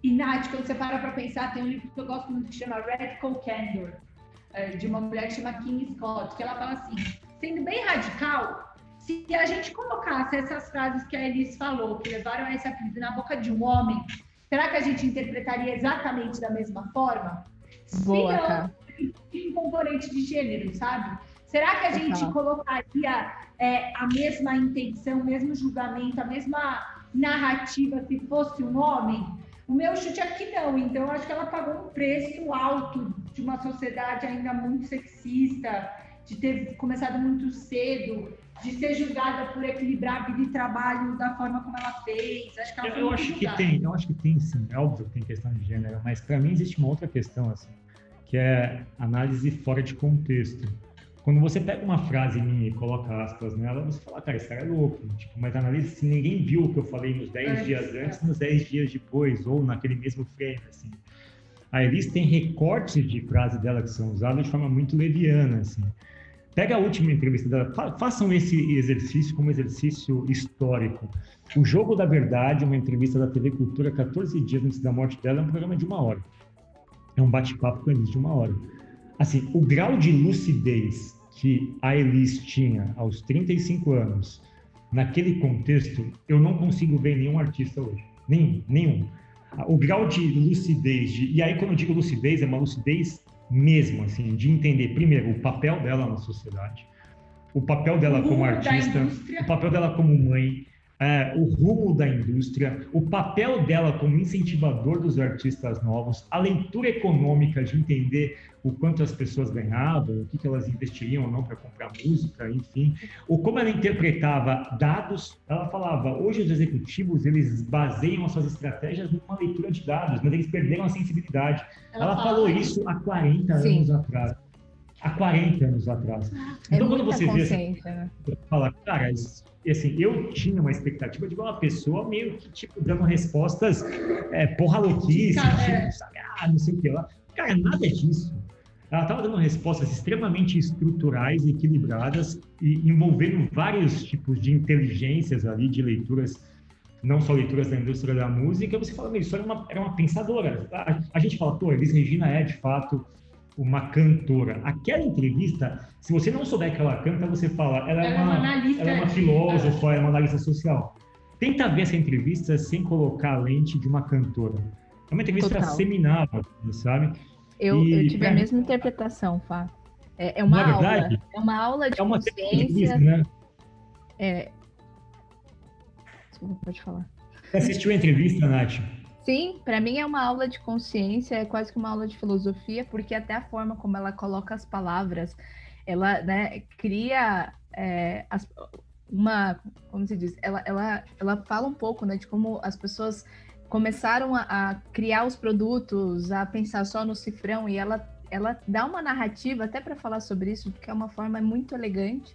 E, Nath, quando você para para pensar, tem um livro que eu gosto muito que chama Radical Candor, é, de uma mulher que chama Kim Scott, que ela fala assim, sendo bem radical, se a gente colocasse essas frases que a Elis falou, que levaram a esse apelido na boca de um homem, será que a gente interpretaria exatamente da mesma forma? Boa, cara. um componente de gênero, sabe? Será que a gente colocaria é, a mesma intenção, o mesmo julgamento, a mesma narrativa se fosse um homem? O meu chute aqui não, então eu acho que ela pagou um preço alto de uma sociedade ainda muito sexista, de ter começado muito cedo, de ser julgada por equilibrar vida e trabalho da forma como ela fez. Acho que ela eu, eu acho que tem, eu acho que tem sim, é óbvio que tem questão de gênero, mas para mim existe uma outra questão assim, que é análise fora de contexto. Quando você pega uma frase minha e coloca aspas nela, você fala, cara, esse cara é louco. Tipo, mas analise se ninguém viu o que eu falei nos 10 é, dias antes, nos 10 dias depois, ou naquele mesmo frame, assim. A Elis tem recortes de frase dela que são usados de forma muito leviana, assim. Pega a última entrevista dela, fa façam esse exercício como exercício histórico. O Jogo da Verdade, uma entrevista da TV Cultura 14 dias antes da morte dela, é um programa de uma hora. É um bate-papo com a Elis de uma hora. Assim, o grau de lucidez que a Elis tinha aos 35 anos, naquele contexto, eu não consigo ver nenhum artista hoje. Nenhum, nenhum. O grau de lucidez, de, e aí quando eu digo lucidez, é uma lucidez mesmo, assim, de entender, primeiro, o papel dela na sociedade, o papel dela como artista, o papel dela como mãe, é, o rumo da indústria, o papel dela como incentivador dos artistas novos, a leitura econômica de entender o quanto as pessoas ganhavam, o que, que elas investiriam ou não para comprar música, enfim, ou como ela interpretava dados. Ela falava, hoje os executivos eles baseiam as suas estratégias numa leitura de dados, mas eles perderam a sensibilidade. Ela, ela falou isso há 40 Sim. anos atrás há 40 anos atrás. É então, quando você vê, né? fala, cara, assim, eu tinha uma expectativa de uma pessoa meio que, tipo, dando respostas é, porra louquice, é. tipo, ah, não sei o que lá. Cara, nada disso. Ela estava dando respostas extremamente estruturais, equilibradas e envolvendo vários tipos de inteligências ali, de leituras, não só leituras da indústria da música. Você fala, isso era uma, era uma pensadora. A, a gente fala, pô, Elis Regina é de fato uma cantora. Aquela entrevista, se você não souber que ela canta, você fala, ela é, é uma, analista, ela é uma filósofa, é uma analista social. Tenta ver essa entrevista sem colocar a lente de uma cantora. É uma entrevista Total. seminável, sabe? Eu, e, eu tive é, a mesma interpretação, Fá. É, é uma é aula. Verdade? É uma aula de é uma consciência. Né? É... Desculpa, pode falar. Você assistiu a entrevista, Nath? Sim, para mim é uma aula de consciência, é quase que uma aula de filosofia, porque até a forma como ela coloca as palavras, ela né, cria é, as, uma, como se diz, ela, ela, ela fala um pouco né, de como as pessoas começaram a, a criar os produtos, a pensar só no cifrão, e ela, ela dá uma narrativa até para falar sobre isso, porque é uma forma muito elegante.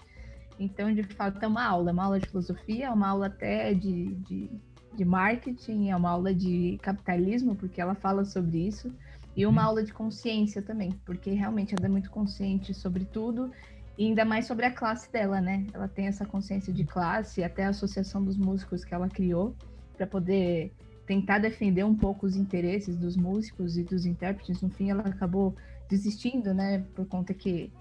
Então, de fato, é uma aula, é uma aula de filosofia, é uma aula até de, de de marketing, é uma aula de capitalismo, porque ela fala sobre isso, e uma uhum. aula de consciência também, porque realmente ela é muito consciente sobre tudo, e ainda mais sobre a classe dela, né? Ela tem essa consciência de classe, até a associação dos músicos que ela criou, para poder tentar defender um pouco os interesses dos músicos e dos intérpretes. No fim, ela acabou desistindo, né? Por conta que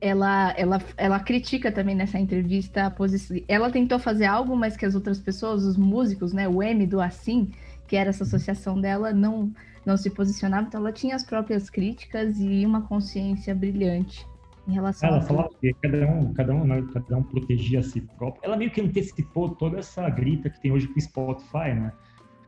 ela, ela, ela critica também nessa entrevista a posição. Ela tentou fazer algo, mas que as outras pessoas, os músicos, né, o M do Assim, que era essa associação dela, não, não se posicionava. Então, ela tinha as próprias críticas e uma consciência brilhante em relação ela a. Ela falava que cada um, cada, um, né, cada um protegia a si próprio. Ela meio que antecipou toda essa grita que tem hoje com o Spotify, né?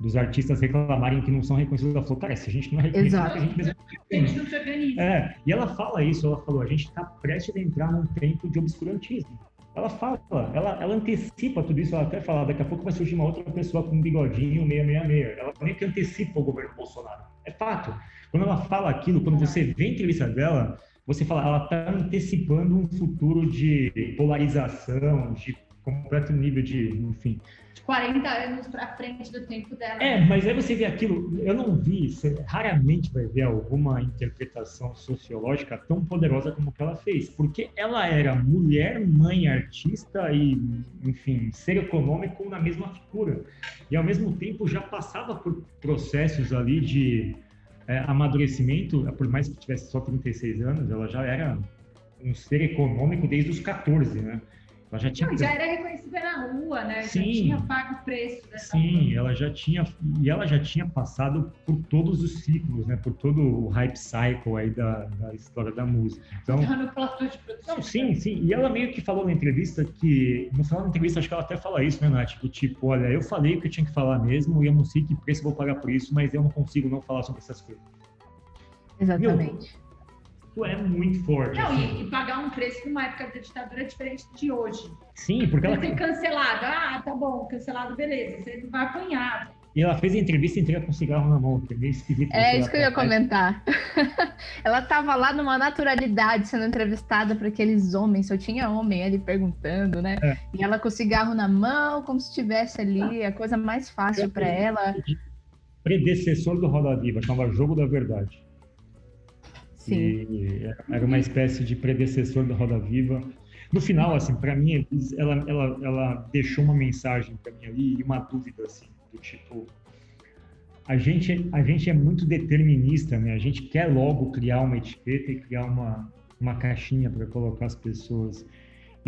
Dos artistas reclamarem que não são reconhecidos. Ela falou, cara, se a gente não é reconhecido, Exato. a gente mesmo... Não se organiza. É, e ela fala isso, ela falou, a gente está prestes a entrar num tempo de obscurantismo. Ela fala, ela, ela antecipa tudo isso, ela até fala, daqui a pouco vai surgir uma outra pessoa com um bigodinho 666. Ela meio que antecipa o governo Bolsonaro. É fato. Quando ela fala aquilo, quando você vê a entrevista dela, você fala, ela está antecipando um futuro de polarização, de completo nível de, enfim, 40 anos para frente do tempo dela. É, mas aí você vê aquilo, eu não vi, você raramente vai ver alguma interpretação sociológica tão poderosa como que ela fez, porque ela era mulher, mãe, artista e, enfim, ser econômico na mesma figura. E ao mesmo tempo já passava por processos ali de é, amadurecimento, por mais que tivesse só 36 anos, ela já era um ser econômico desde os 14, né? Ela já tinha. Não, já era reconhecida na rua, né? Sim, já tinha pago o preço dessa Sim, ela já tinha. E ela já tinha passado por todos os ciclos, né? Por todo o hype cycle aí da, da história da música. Então. Tá no platô de produção. Não, sim, sim. E ela meio que falou na entrevista que. No final da entrevista, acho que ela até fala isso, né, Nath? Do tipo, olha, eu falei o que eu tinha que falar mesmo, e eu não sei que preço eu vou pagar por isso, mas eu não consigo não falar sobre essas coisas. Exatamente. Meu, é muito forte. Não, assim. e, e, pagar um preço numa época da ditadura é diferente de hoje. Sim, porque ela. Ser cancelado. Ah, tá bom, cancelado, beleza. Você vai apanhar. E ela fez a entrevista inteira com cigarro na mão, que é meio esquisito. É isso que eu ia comentar. ela tava lá numa naturalidade sendo entrevistada por aqueles homens, só tinha homem ali perguntando, né? É. E ela com o cigarro na mão, como se estivesse ali, a coisa mais fácil para ela. predecessor do Roda Viva, chamava Jogo da Verdade. Sim. Era uma espécie de predecessor do Roda Viva. No final, assim, para mim, ela, ela, ela deixou uma mensagem para mim ali e uma dúvida, assim, do tipo, a gente, a gente é muito determinista, né? A gente quer logo criar uma etiqueta e criar uma, uma caixinha para colocar as pessoas.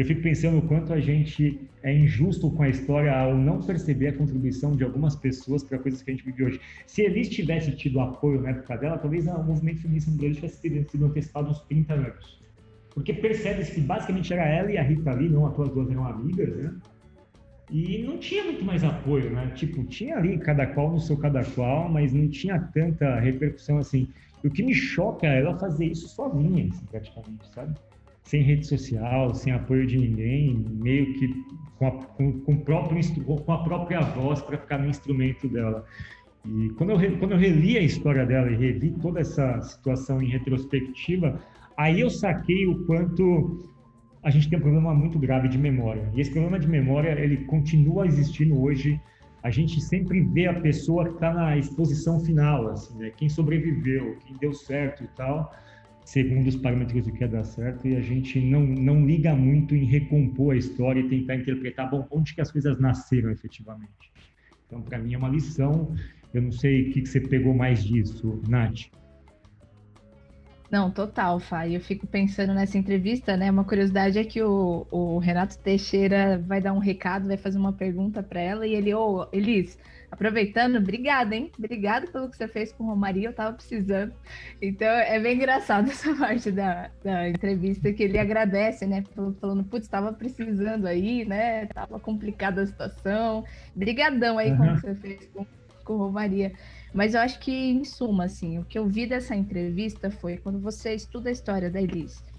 Eu fico pensando o quanto a gente é injusto com a história ao não perceber a contribuição de algumas pessoas para coisas que a gente vive hoje. Se eles tivessem tido apoio na época dela, talvez o movimento feminista no Brasil tivesse sido antecipado uns 30 anos. Porque percebe-se que basicamente era ela e a Rita ali, não as duas eram amigas, né? E não tinha muito mais apoio, né? Tipo, tinha ali cada qual no seu cada qual, mas não tinha tanta repercussão assim. E o que me choca é ela fazer isso sozinha, assim, praticamente, sabe? Sem rede social, sem apoio de ninguém, meio que com a, com, com próprio, com a própria voz para ficar no instrumento dela. E quando eu, quando eu reli a história dela e revi toda essa situação em retrospectiva, aí eu saquei o quanto a gente tem um problema muito grave de memória. E esse problema de memória, ele continua existindo hoje a gente sempre vê a pessoa que está na exposição final, assim, né? Quem sobreviveu, quem deu certo e tal, segundo os parâmetros do que é dar certo, e a gente não, não liga muito em recompor a história e tentar interpretar, bom, onde que as coisas nasceram efetivamente. Então, para mim é uma lição. Eu não sei o que, que você pegou mais disso, Nath. Não, total, Fá. eu fico pensando nessa entrevista, né? Uma curiosidade é que o, o Renato Teixeira vai dar um recado, vai fazer uma pergunta para ela e ele, ô, oh, Elis, aproveitando, obrigada, hein? Obrigado pelo que você fez com o Romaria, eu tava precisando. Então é bem engraçado essa parte da, da entrevista que ele agradece, né? Falando, putz, tava precisando aí, né? Tava complicada a situação. Brigadão aí uhum. com o que você fez com, com o Romaria. Mas eu acho que, em suma, assim, o que eu vi dessa entrevista foi quando você estuda a história da Elise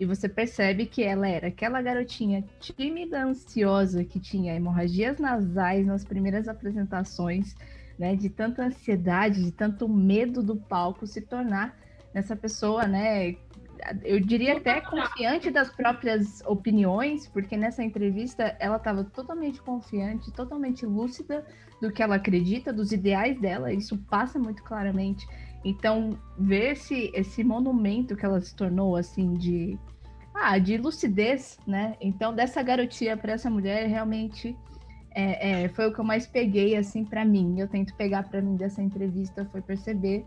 e você percebe que ela era aquela garotinha tímida, ansiosa, que tinha hemorragias nasais nas primeiras apresentações, né, de tanta ansiedade, de tanto medo do palco se tornar nessa pessoa, né, eu diria até confiante das próprias opiniões, porque nessa entrevista ela estava totalmente confiante, totalmente lúcida do que ela acredita, dos ideais dela, isso passa muito claramente. Então, ver esse, esse monumento que ela se tornou, assim, de, ah, de lucidez, né? Então, dessa garotinha para essa mulher, realmente é, é, foi o que eu mais peguei, assim, para mim. Eu tento pegar para mim dessa entrevista, foi perceber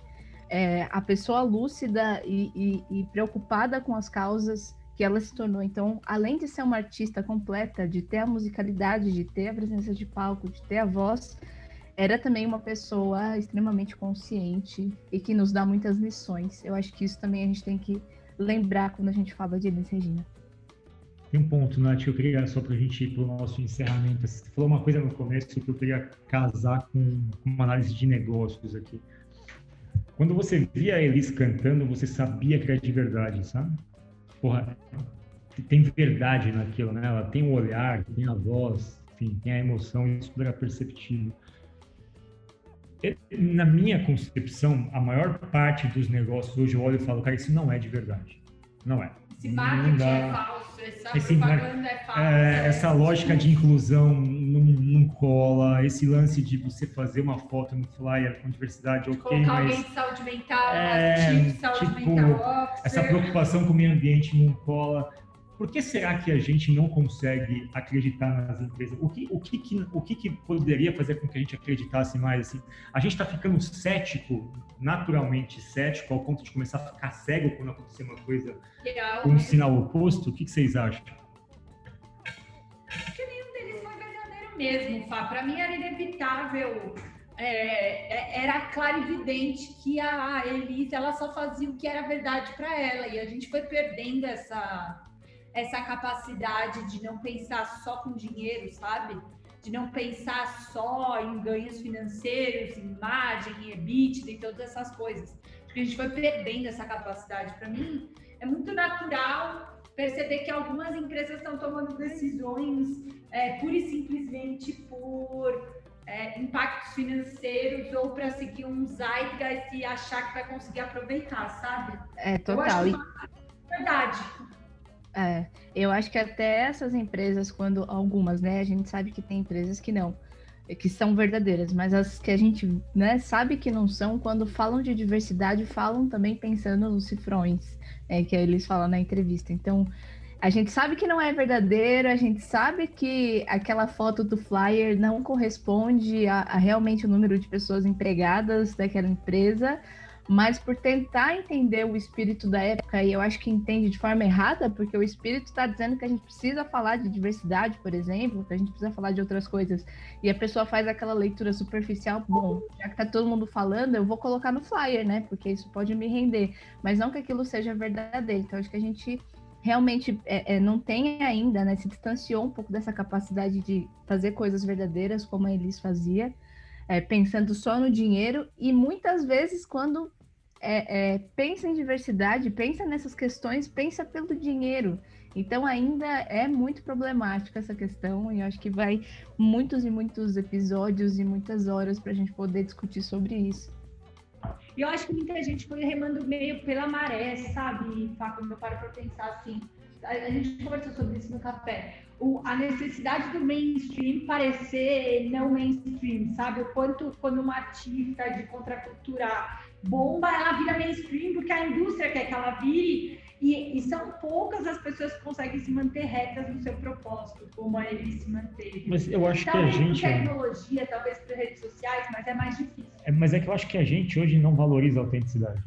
é, a pessoa lúcida e, e, e, preocupada com as causas que ela se tornou. Então, além de ser uma artista completa, de ter a musicalidade, de ter a presença de palco, de ter a voz, era também uma pessoa extremamente consciente e que nos dá muitas lições. Eu acho que isso também a gente tem que lembrar quando a gente fala de Elis Regina. Tem um ponto, Nath, que eu queria, só para a gente ir para o nosso encerramento. Você falou uma coisa no começo que eu queria casar com uma análise de negócios aqui. Quando você via a Elis cantando, você sabia que era de verdade, sabe? Porra, tem verdade naquilo, né? Ela tem o olhar, tem a voz, enfim, tem a emoção, isso era perceptível. Na minha concepção, a maior parte dos negócios hoje eu olho e falo, cara, isso não é de verdade. Não é. Esse marketing dá... é falso, essa esse propaganda é falsa. É, essa lógica de inclusão não, não, cola, esse lance de você fazer uma foto no flyer com diversidade, ok, Colocar mas... alguém de saúde mental, é, de saúde tipo, mental officer. Essa preocupação com o meio ambiente não cola por que será que a gente não consegue acreditar nas empresas? O que, o que, que o que, que poderia fazer com que a gente acreditasse mais? Assim? A gente está ficando cético, naturalmente cético, ao ponto de começar a ficar cego quando acontecer uma coisa com um sinal oposto? O que, que vocês acham? Acho que nenhum deles foi verdadeiro mesmo, Fá. Para mim era inevitável é, é, era claro e evidente que a Elise ela só fazia o que era verdade para ela e a gente foi perdendo essa essa capacidade de não pensar só com dinheiro, sabe? De não pensar só em ganhos financeiros, em imagem, em EBITDA e todas essas coisas. Porque a gente foi perdendo essa capacidade. Para mim, é muito natural perceber que algumas empresas estão tomando decisões é, pura e simplesmente por é, impactos financeiros ou para seguir um zeitgeist e achar que vai conseguir aproveitar, sabe? É, total. Eu acho que é verdade. É, eu acho que até essas empresas, quando algumas, né? A gente sabe que tem empresas que não. que são verdadeiras, mas as que a gente né, sabe que não são, quando falam de diversidade, falam também pensando nos cifrões, é, que eles falam na entrevista. Então, a gente sabe que não é verdadeiro, a gente sabe que aquela foto do flyer não corresponde a, a realmente o número de pessoas empregadas daquela empresa, mas por tentar entender o espírito da época, e eu acho que entende de forma errada, porque o espírito está dizendo que a gente precisa falar de diversidade, por exemplo, que a gente precisa falar de outras coisas, e a pessoa faz aquela leitura superficial, bom, já que tá todo mundo falando, eu vou colocar no flyer, né? Porque isso pode me render, mas não que aquilo seja verdadeiro. Então, acho que a gente realmente é, é, não tem ainda, né? Se distanciou um pouco dessa capacidade de fazer coisas verdadeiras, como a Elis fazia é, pensando só no dinheiro e muitas vezes quando é, é, pensa em diversidade, pensa nessas questões, pensa pelo dinheiro. Então ainda é muito problemática essa questão e eu acho que vai muitos e muitos episódios e muitas horas para a gente poder discutir sobre isso. E eu acho que muita gente foi remando meio pela maré, sabe, quando eu paro para pensar assim. A, a gente conversou sobre isso no café o, a necessidade do mainstream parecer não mainstream, sabe? O quanto quando uma artista de contracultura bomba, ela vira mainstream porque a indústria quer que ela vire. E, e, são poucas as pessoas que conseguem se manter retas no seu propósito, como a ele se manteve. Mas eu acho talvez que a gente. tecnologia, talvez por redes sociais, mas é mais difícil. É, mas é que eu acho que a gente hoje não valoriza a autenticidade.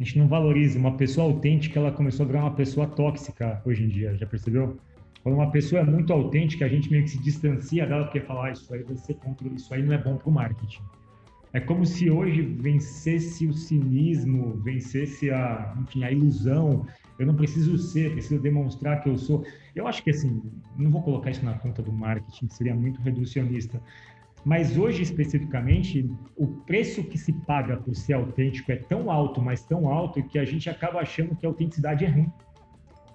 A gente não valoriza. Uma pessoa autêntica, ela começou a virar uma pessoa tóxica hoje em dia, já percebeu? Quando uma pessoa é muito autêntica, a gente meio que se distancia dela porque fala, ah, isso aí vai ser contra, isso aí não é bom para o marketing. É como se hoje vencesse o cinismo, vencesse a, enfim, a ilusão. Eu não preciso ser, preciso demonstrar que eu sou. Eu acho que assim, não vou colocar isso na conta do marketing, seria muito reducionista. Mas hoje, especificamente, o preço que se paga por ser autêntico é tão alto, mas tão alto, que a gente acaba achando que a autenticidade é ruim.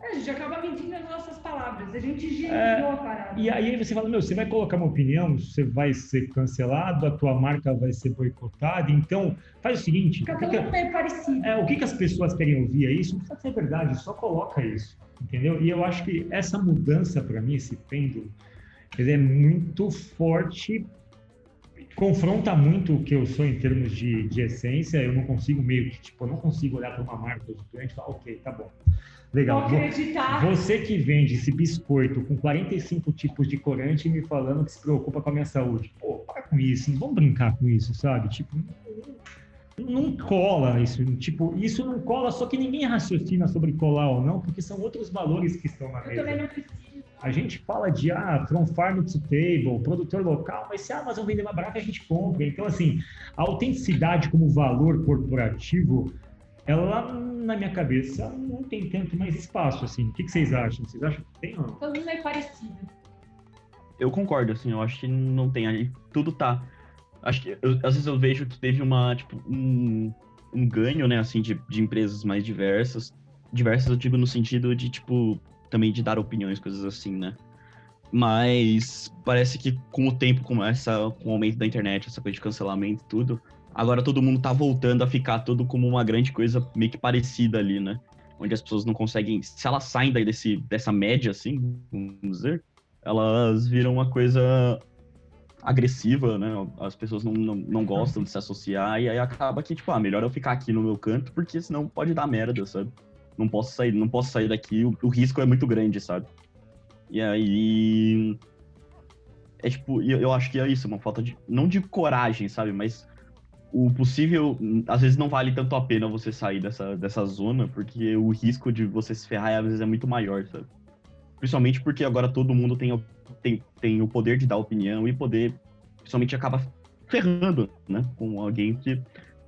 É, a gente acaba mentindo as nossas palavras, a gente higienizou é, a parada. E aí você fala, meu, você vai colocar uma opinião, você vai ser cancelado, a tua marca vai ser boicotada, então faz o seguinte... Fica todo mundo meio parecido. É, o que, que as pessoas querem ouvir é isso, não precisa ser verdade, só coloca isso, entendeu? E eu acho que essa mudança, para mim, esse pêndulo, ele é muito forte confronta muito o que eu sou em termos de, de essência. Eu não consigo meio que, tipo, eu não consigo olhar para uma marca gigante e falar, ok, tá bom. Legal. Você que vende esse biscoito com 45 tipos de corante e me falando que se preocupa com a minha saúde. Pô, para com isso, não vamos brincar com isso, sabe? Tipo, não cola isso. Tipo, isso não cola, só que ninguém raciocina sobre colar ou não, porque são outros valores que estão na mesa. Eu também não preciso. A gente fala de ah, from farm to table, produtor local, mas se a Amazon vender mais barato, a gente compra. Então, assim, a autenticidade como valor corporativo ela na minha cabeça não tem tanto mais espaço assim. O que, que vocês acham? Vocês acham que tem ou não? Todo mundo é parecido. Eu concordo, assim, eu acho que não tem aí. Tudo tá. Acho que eu, às vezes eu vejo que teve uma, tipo, um, um ganho, né, assim, de, de empresas mais diversas. Diversas, eu digo no sentido de, tipo, também de dar opiniões, coisas assim, né? Mas parece que com o tempo, com, essa, com o aumento da internet, essa coisa de cancelamento e tudo, agora todo mundo tá voltando a ficar tudo como uma grande coisa meio que parecida ali, né? Onde as pessoas não conseguem, se elas saem daí desse, dessa média, assim, vamos dizer, elas viram uma coisa agressiva, né? As pessoas não, não, não gostam de se associar e aí acaba que, tipo, ah, melhor eu ficar aqui no meu canto porque senão pode dar merda, sabe? Não posso sair, não posso sair daqui, o, o risco é muito grande, sabe? E aí é tipo, eu, eu acho que é isso, uma falta de não de coragem, sabe, mas o possível, às vezes não vale tanto a pena você sair dessa, dessa zona, porque o risco de você se ferrar às vezes é muito maior, sabe? Principalmente porque agora todo mundo tem, tem, tem o poder de dar opinião e poder, principalmente acaba ferrando, né? Com alguém que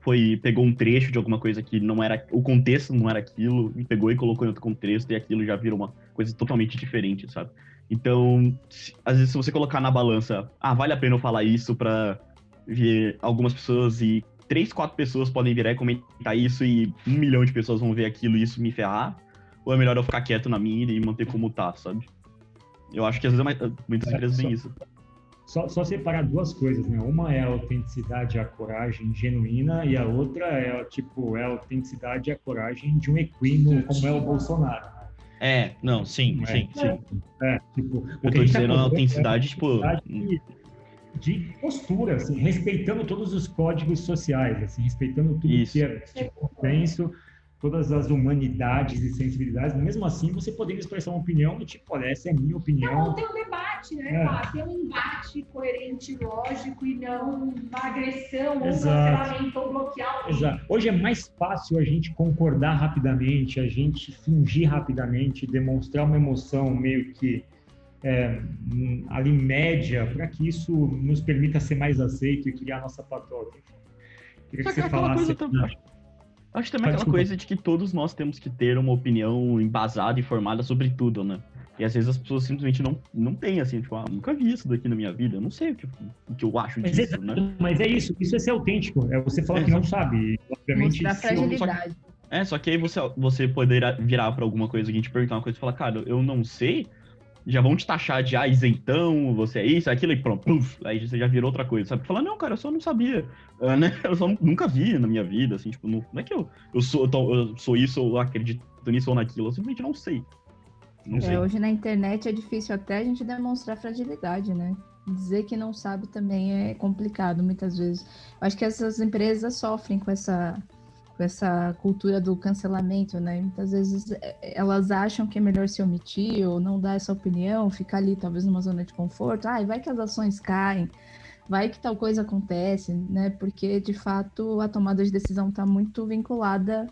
foi, pegou um trecho de alguma coisa que não era, o contexto não era aquilo, e pegou e colocou em outro contexto, e aquilo já virou uma coisa totalmente diferente, sabe? Então, se, às vezes se você colocar na balança, ah, vale a pena eu falar isso pra ver algumas pessoas e três, quatro pessoas podem virar e comentar isso e um milhão de pessoas vão ver aquilo e isso me ferrar? Ou é melhor eu ficar quieto na minha e manter como tá, sabe? Eu acho que às vezes é muitas é, empresas têm isso. Só, só, separar duas coisas, né? Uma é a autenticidade, a coragem genuína, e a outra é, tipo, é a autenticidade e a coragem de um equino como é o Bolsonaro. É, não, sim, É. sim, sim. É, tipo, Eu tô tá dizendo a é autenticidade, tipo. autenticidade de postura, assim, respeitando todos os códigos sociais, assim, respeitando tudo Isso. que é de consenso, todas as humanidades e sensibilidades, mesmo assim você podendo expressar uma opinião do tipo, olha, essa é a minha Não, opinião. tem um debate, né? É. Tem um embate coerente, lógico, e não uma agressão, ou um cancelamento, ou bloquear. Exato. Hoje é mais fácil a gente concordar rapidamente, a gente fingir rapidamente, demonstrar uma emoção meio que é, hum, ali média, para que isso nos permita ser mais aceito e criar nossa patota. Queria que você falasse. coisa também. Acho também Fala, aquela desculpa. coisa de que todos nós temos que ter uma opinião embasada e formada sobre tudo, né? E às vezes as pessoas simplesmente não, não têm, assim, tipo, ah, nunca vi isso daqui na minha vida, eu não sei o que, o que eu acho Mas, disso, é, né? mas é isso, isso é ser autêntico, é você falar que não sabe. Obviamente, Mostrar se eu- fragilidade. É, só que aí você, você poderá virar pra alguma coisa, alguém te perguntar uma coisa e falar, cara, eu não sei, já vão te taxar de, ah, isentão, você é isso, é aquilo, e pronto, puf, aí você já virou outra coisa, sabe? Falar, não, cara, eu só não sabia, ah, né? Eu só nunca vi na minha vida, assim, tipo, não, não é que eu, eu, sou, eu, tô- eu sou isso, ou acredito nisso ou naquilo, eu simplesmente não sei. Não sei. É, hoje na internet é difícil até a gente demonstrar fragilidade, né? Dizer que não sabe também é complicado muitas vezes. Eu acho que essas empresas sofrem com essa, com essa cultura do cancelamento, né? Muitas vezes é, elas acham que é melhor se omitir ou não dar essa opinião, ficar ali talvez numa zona de conforto. Ai, vai que as ações caem, vai que tal coisa acontece, né? Porque de fato a tomada de decisão está muito vinculada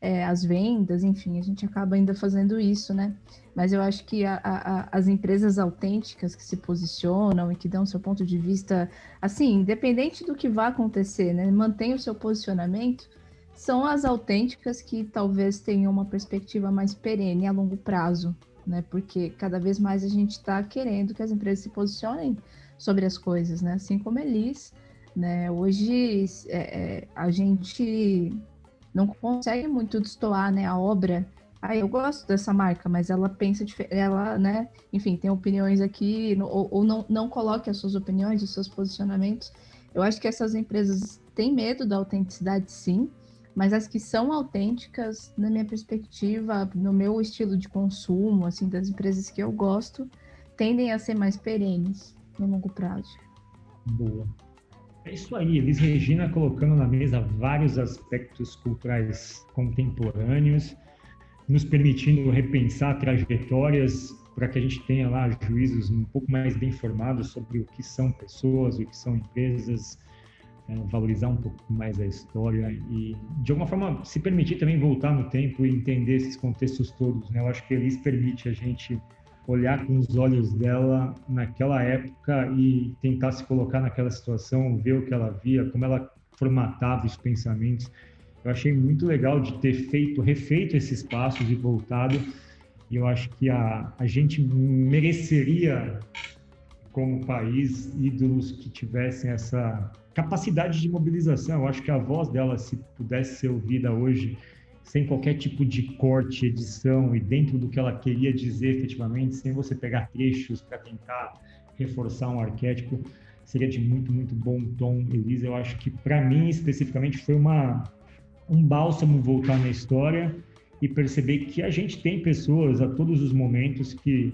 é, às vendas, enfim, a gente acaba ainda fazendo isso, né? Mas eu acho que a- a- as empresas autênticas que se posicionam e que dão seu ponto de vista, assim, independente do que vá acontecer, né? Mantém o seu posicionamento, são as autênticas que talvez tenham uma perspectiva mais perene a longo prazo, né? Porque cada vez mais a gente está querendo que as empresas se posicionem sobre as coisas, né? Assim como a Elis, né? Hoje é, é, a gente não consegue muito destoar, né? A obra ah, eu gosto dessa marca, mas ela pensa diferente, ela, né, enfim, tem opiniões aqui, ou, ou não, não coloque as suas opiniões, os seus posicionamentos. Eu acho que essas empresas têm medo da autenticidade, sim, mas as que são autênticas, na minha perspectiva, no meu estilo de consumo, assim, das empresas que eu gosto, tendem a ser mais perenes no longo prazo. Boa. É isso aí, Elis Regina colocando na mesa vários aspectos culturais contemporâneos, nos permitindo repensar trajetórias para que a gente tenha lá juízos um pouco mais bem formados sobre o que são pessoas, o que são empresas, é, valorizar um pouco mais a história e, de alguma forma, se permitir também voltar no tempo e entender esses contextos todos. Né? Eu acho que a Elis permite a gente olhar com os olhos dela naquela época e tentar se colocar naquela situação, ver o que ela via, como ela formatava os pensamentos. Eu achei muito legal de ter feito, refeito esses passos e voltado. E eu acho que a, a gente mereceria, como país, ídolos que tivessem essa capacidade de mobilização. Eu acho que a voz dela, se pudesse ser ouvida hoje, sem qualquer tipo de corte, edição e dentro do que ela queria dizer efetivamente, sem você pegar trechos para tentar reforçar um arquétipo, seria de muito, muito bom tom, Elisa. Eu acho que, para mim, especificamente, foi uma, um bálsamo voltar na história e perceber que a gente tem pessoas a todos os momentos que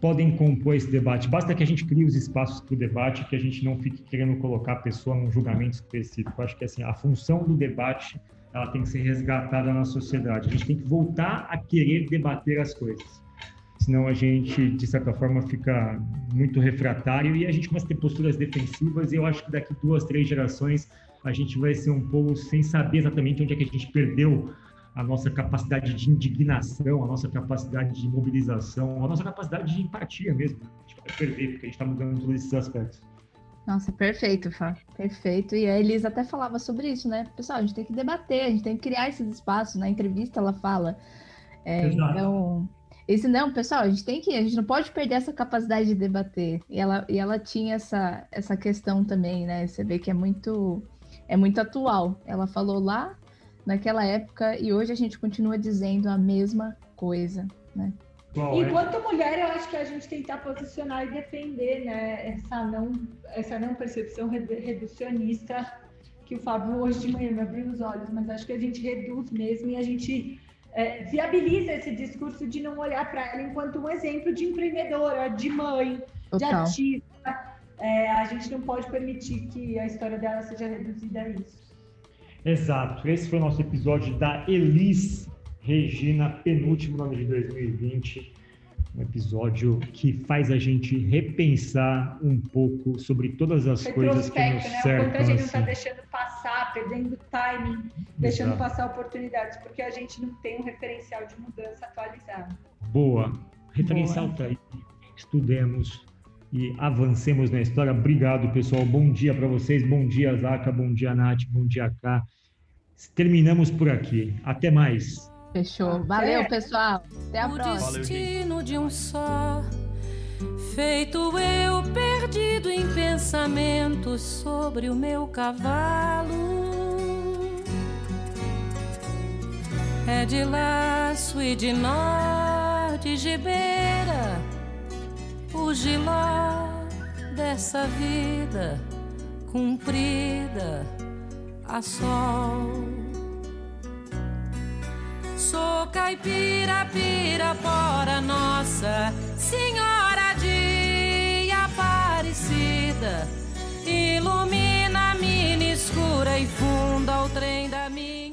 podem compor esse debate. Basta que a gente crie os espaços para o debate, que a gente não fique querendo colocar a pessoa num julgamento específico. Acho que assim, a função do debate ela tem que ser resgatada na sociedade. A gente tem que voltar a querer debater as coisas. Senão a gente, de certa forma, fica muito refratário e a gente começa a ter posturas defensivas. E eu acho que daqui duas, três gerações a gente vai ser um povo sem saber exatamente onde é que a gente perdeu a nossa capacidade de indignação, a nossa capacidade de mobilização, a nossa capacidade de empatia mesmo. A gente vai perder, porque a gente está mudando todos esses aspectos. Nossa, perfeito, Fá. Perfeito. E a Elisa até falava sobre isso, né? Pessoal, a gente tem que debater, a gente tem que criar esses espaços. Na entrevista ela fala. É, então, esse não, pessoal, a gente tem que, a gente não pode perder essa capacidade de debater. E ela, e ela tinha essa, essa questão também, né? Você vê que é muito, é muito atual. Ela falou lá naquela época e hoje a gente continua dizendo a mesma coisa, né? É? Enquanto mulher, eu acho que a gente tentar posicionar e defender né, essa, não, essa não percepção redu- reducionista que o Fábio hoje de manhã me abriu os olhos, mas acho que a gente reduz mesmo e a gente é, viabiliza esse discurso de não olhar para ela enquanto um exemplo de empreendedora, de mãe, de ativa. É, a gente não pode permitir que a história dela seja reduzida a isso. Exato. Esse foi o nosso episódio da Elis Regina, penúltimo ano de 2020 um episódio que faz a gente repensar um pouco sobre todas as coisas que nos né? cercam. Quanto a gente assim. não está deixando passar, perdendo timing, deixando Exato. passar oportunidades, porque a gente não tem um referencial de mudança atualizado. Boa. Referencial está aí. Estudemos e avancemos na história. Obrigado, pessoal. Bom dia para vocês. Bom dia, Zaca. Bom dia, Nath. Bom dia, Cá. Terminamos por aqui. Até mais. Fechou. Valeu, pessoal. Até a o próxima. O destino de um só, feito eu perdido em pensamentos sobre o meu cavalo. É de laço e de nó de gibeira, o giló dessa vida cumprida a sol. Sou caipira, pirapora, nossa Senhora de Aparecida. Ilumina a mina escura e funda o trem da minha.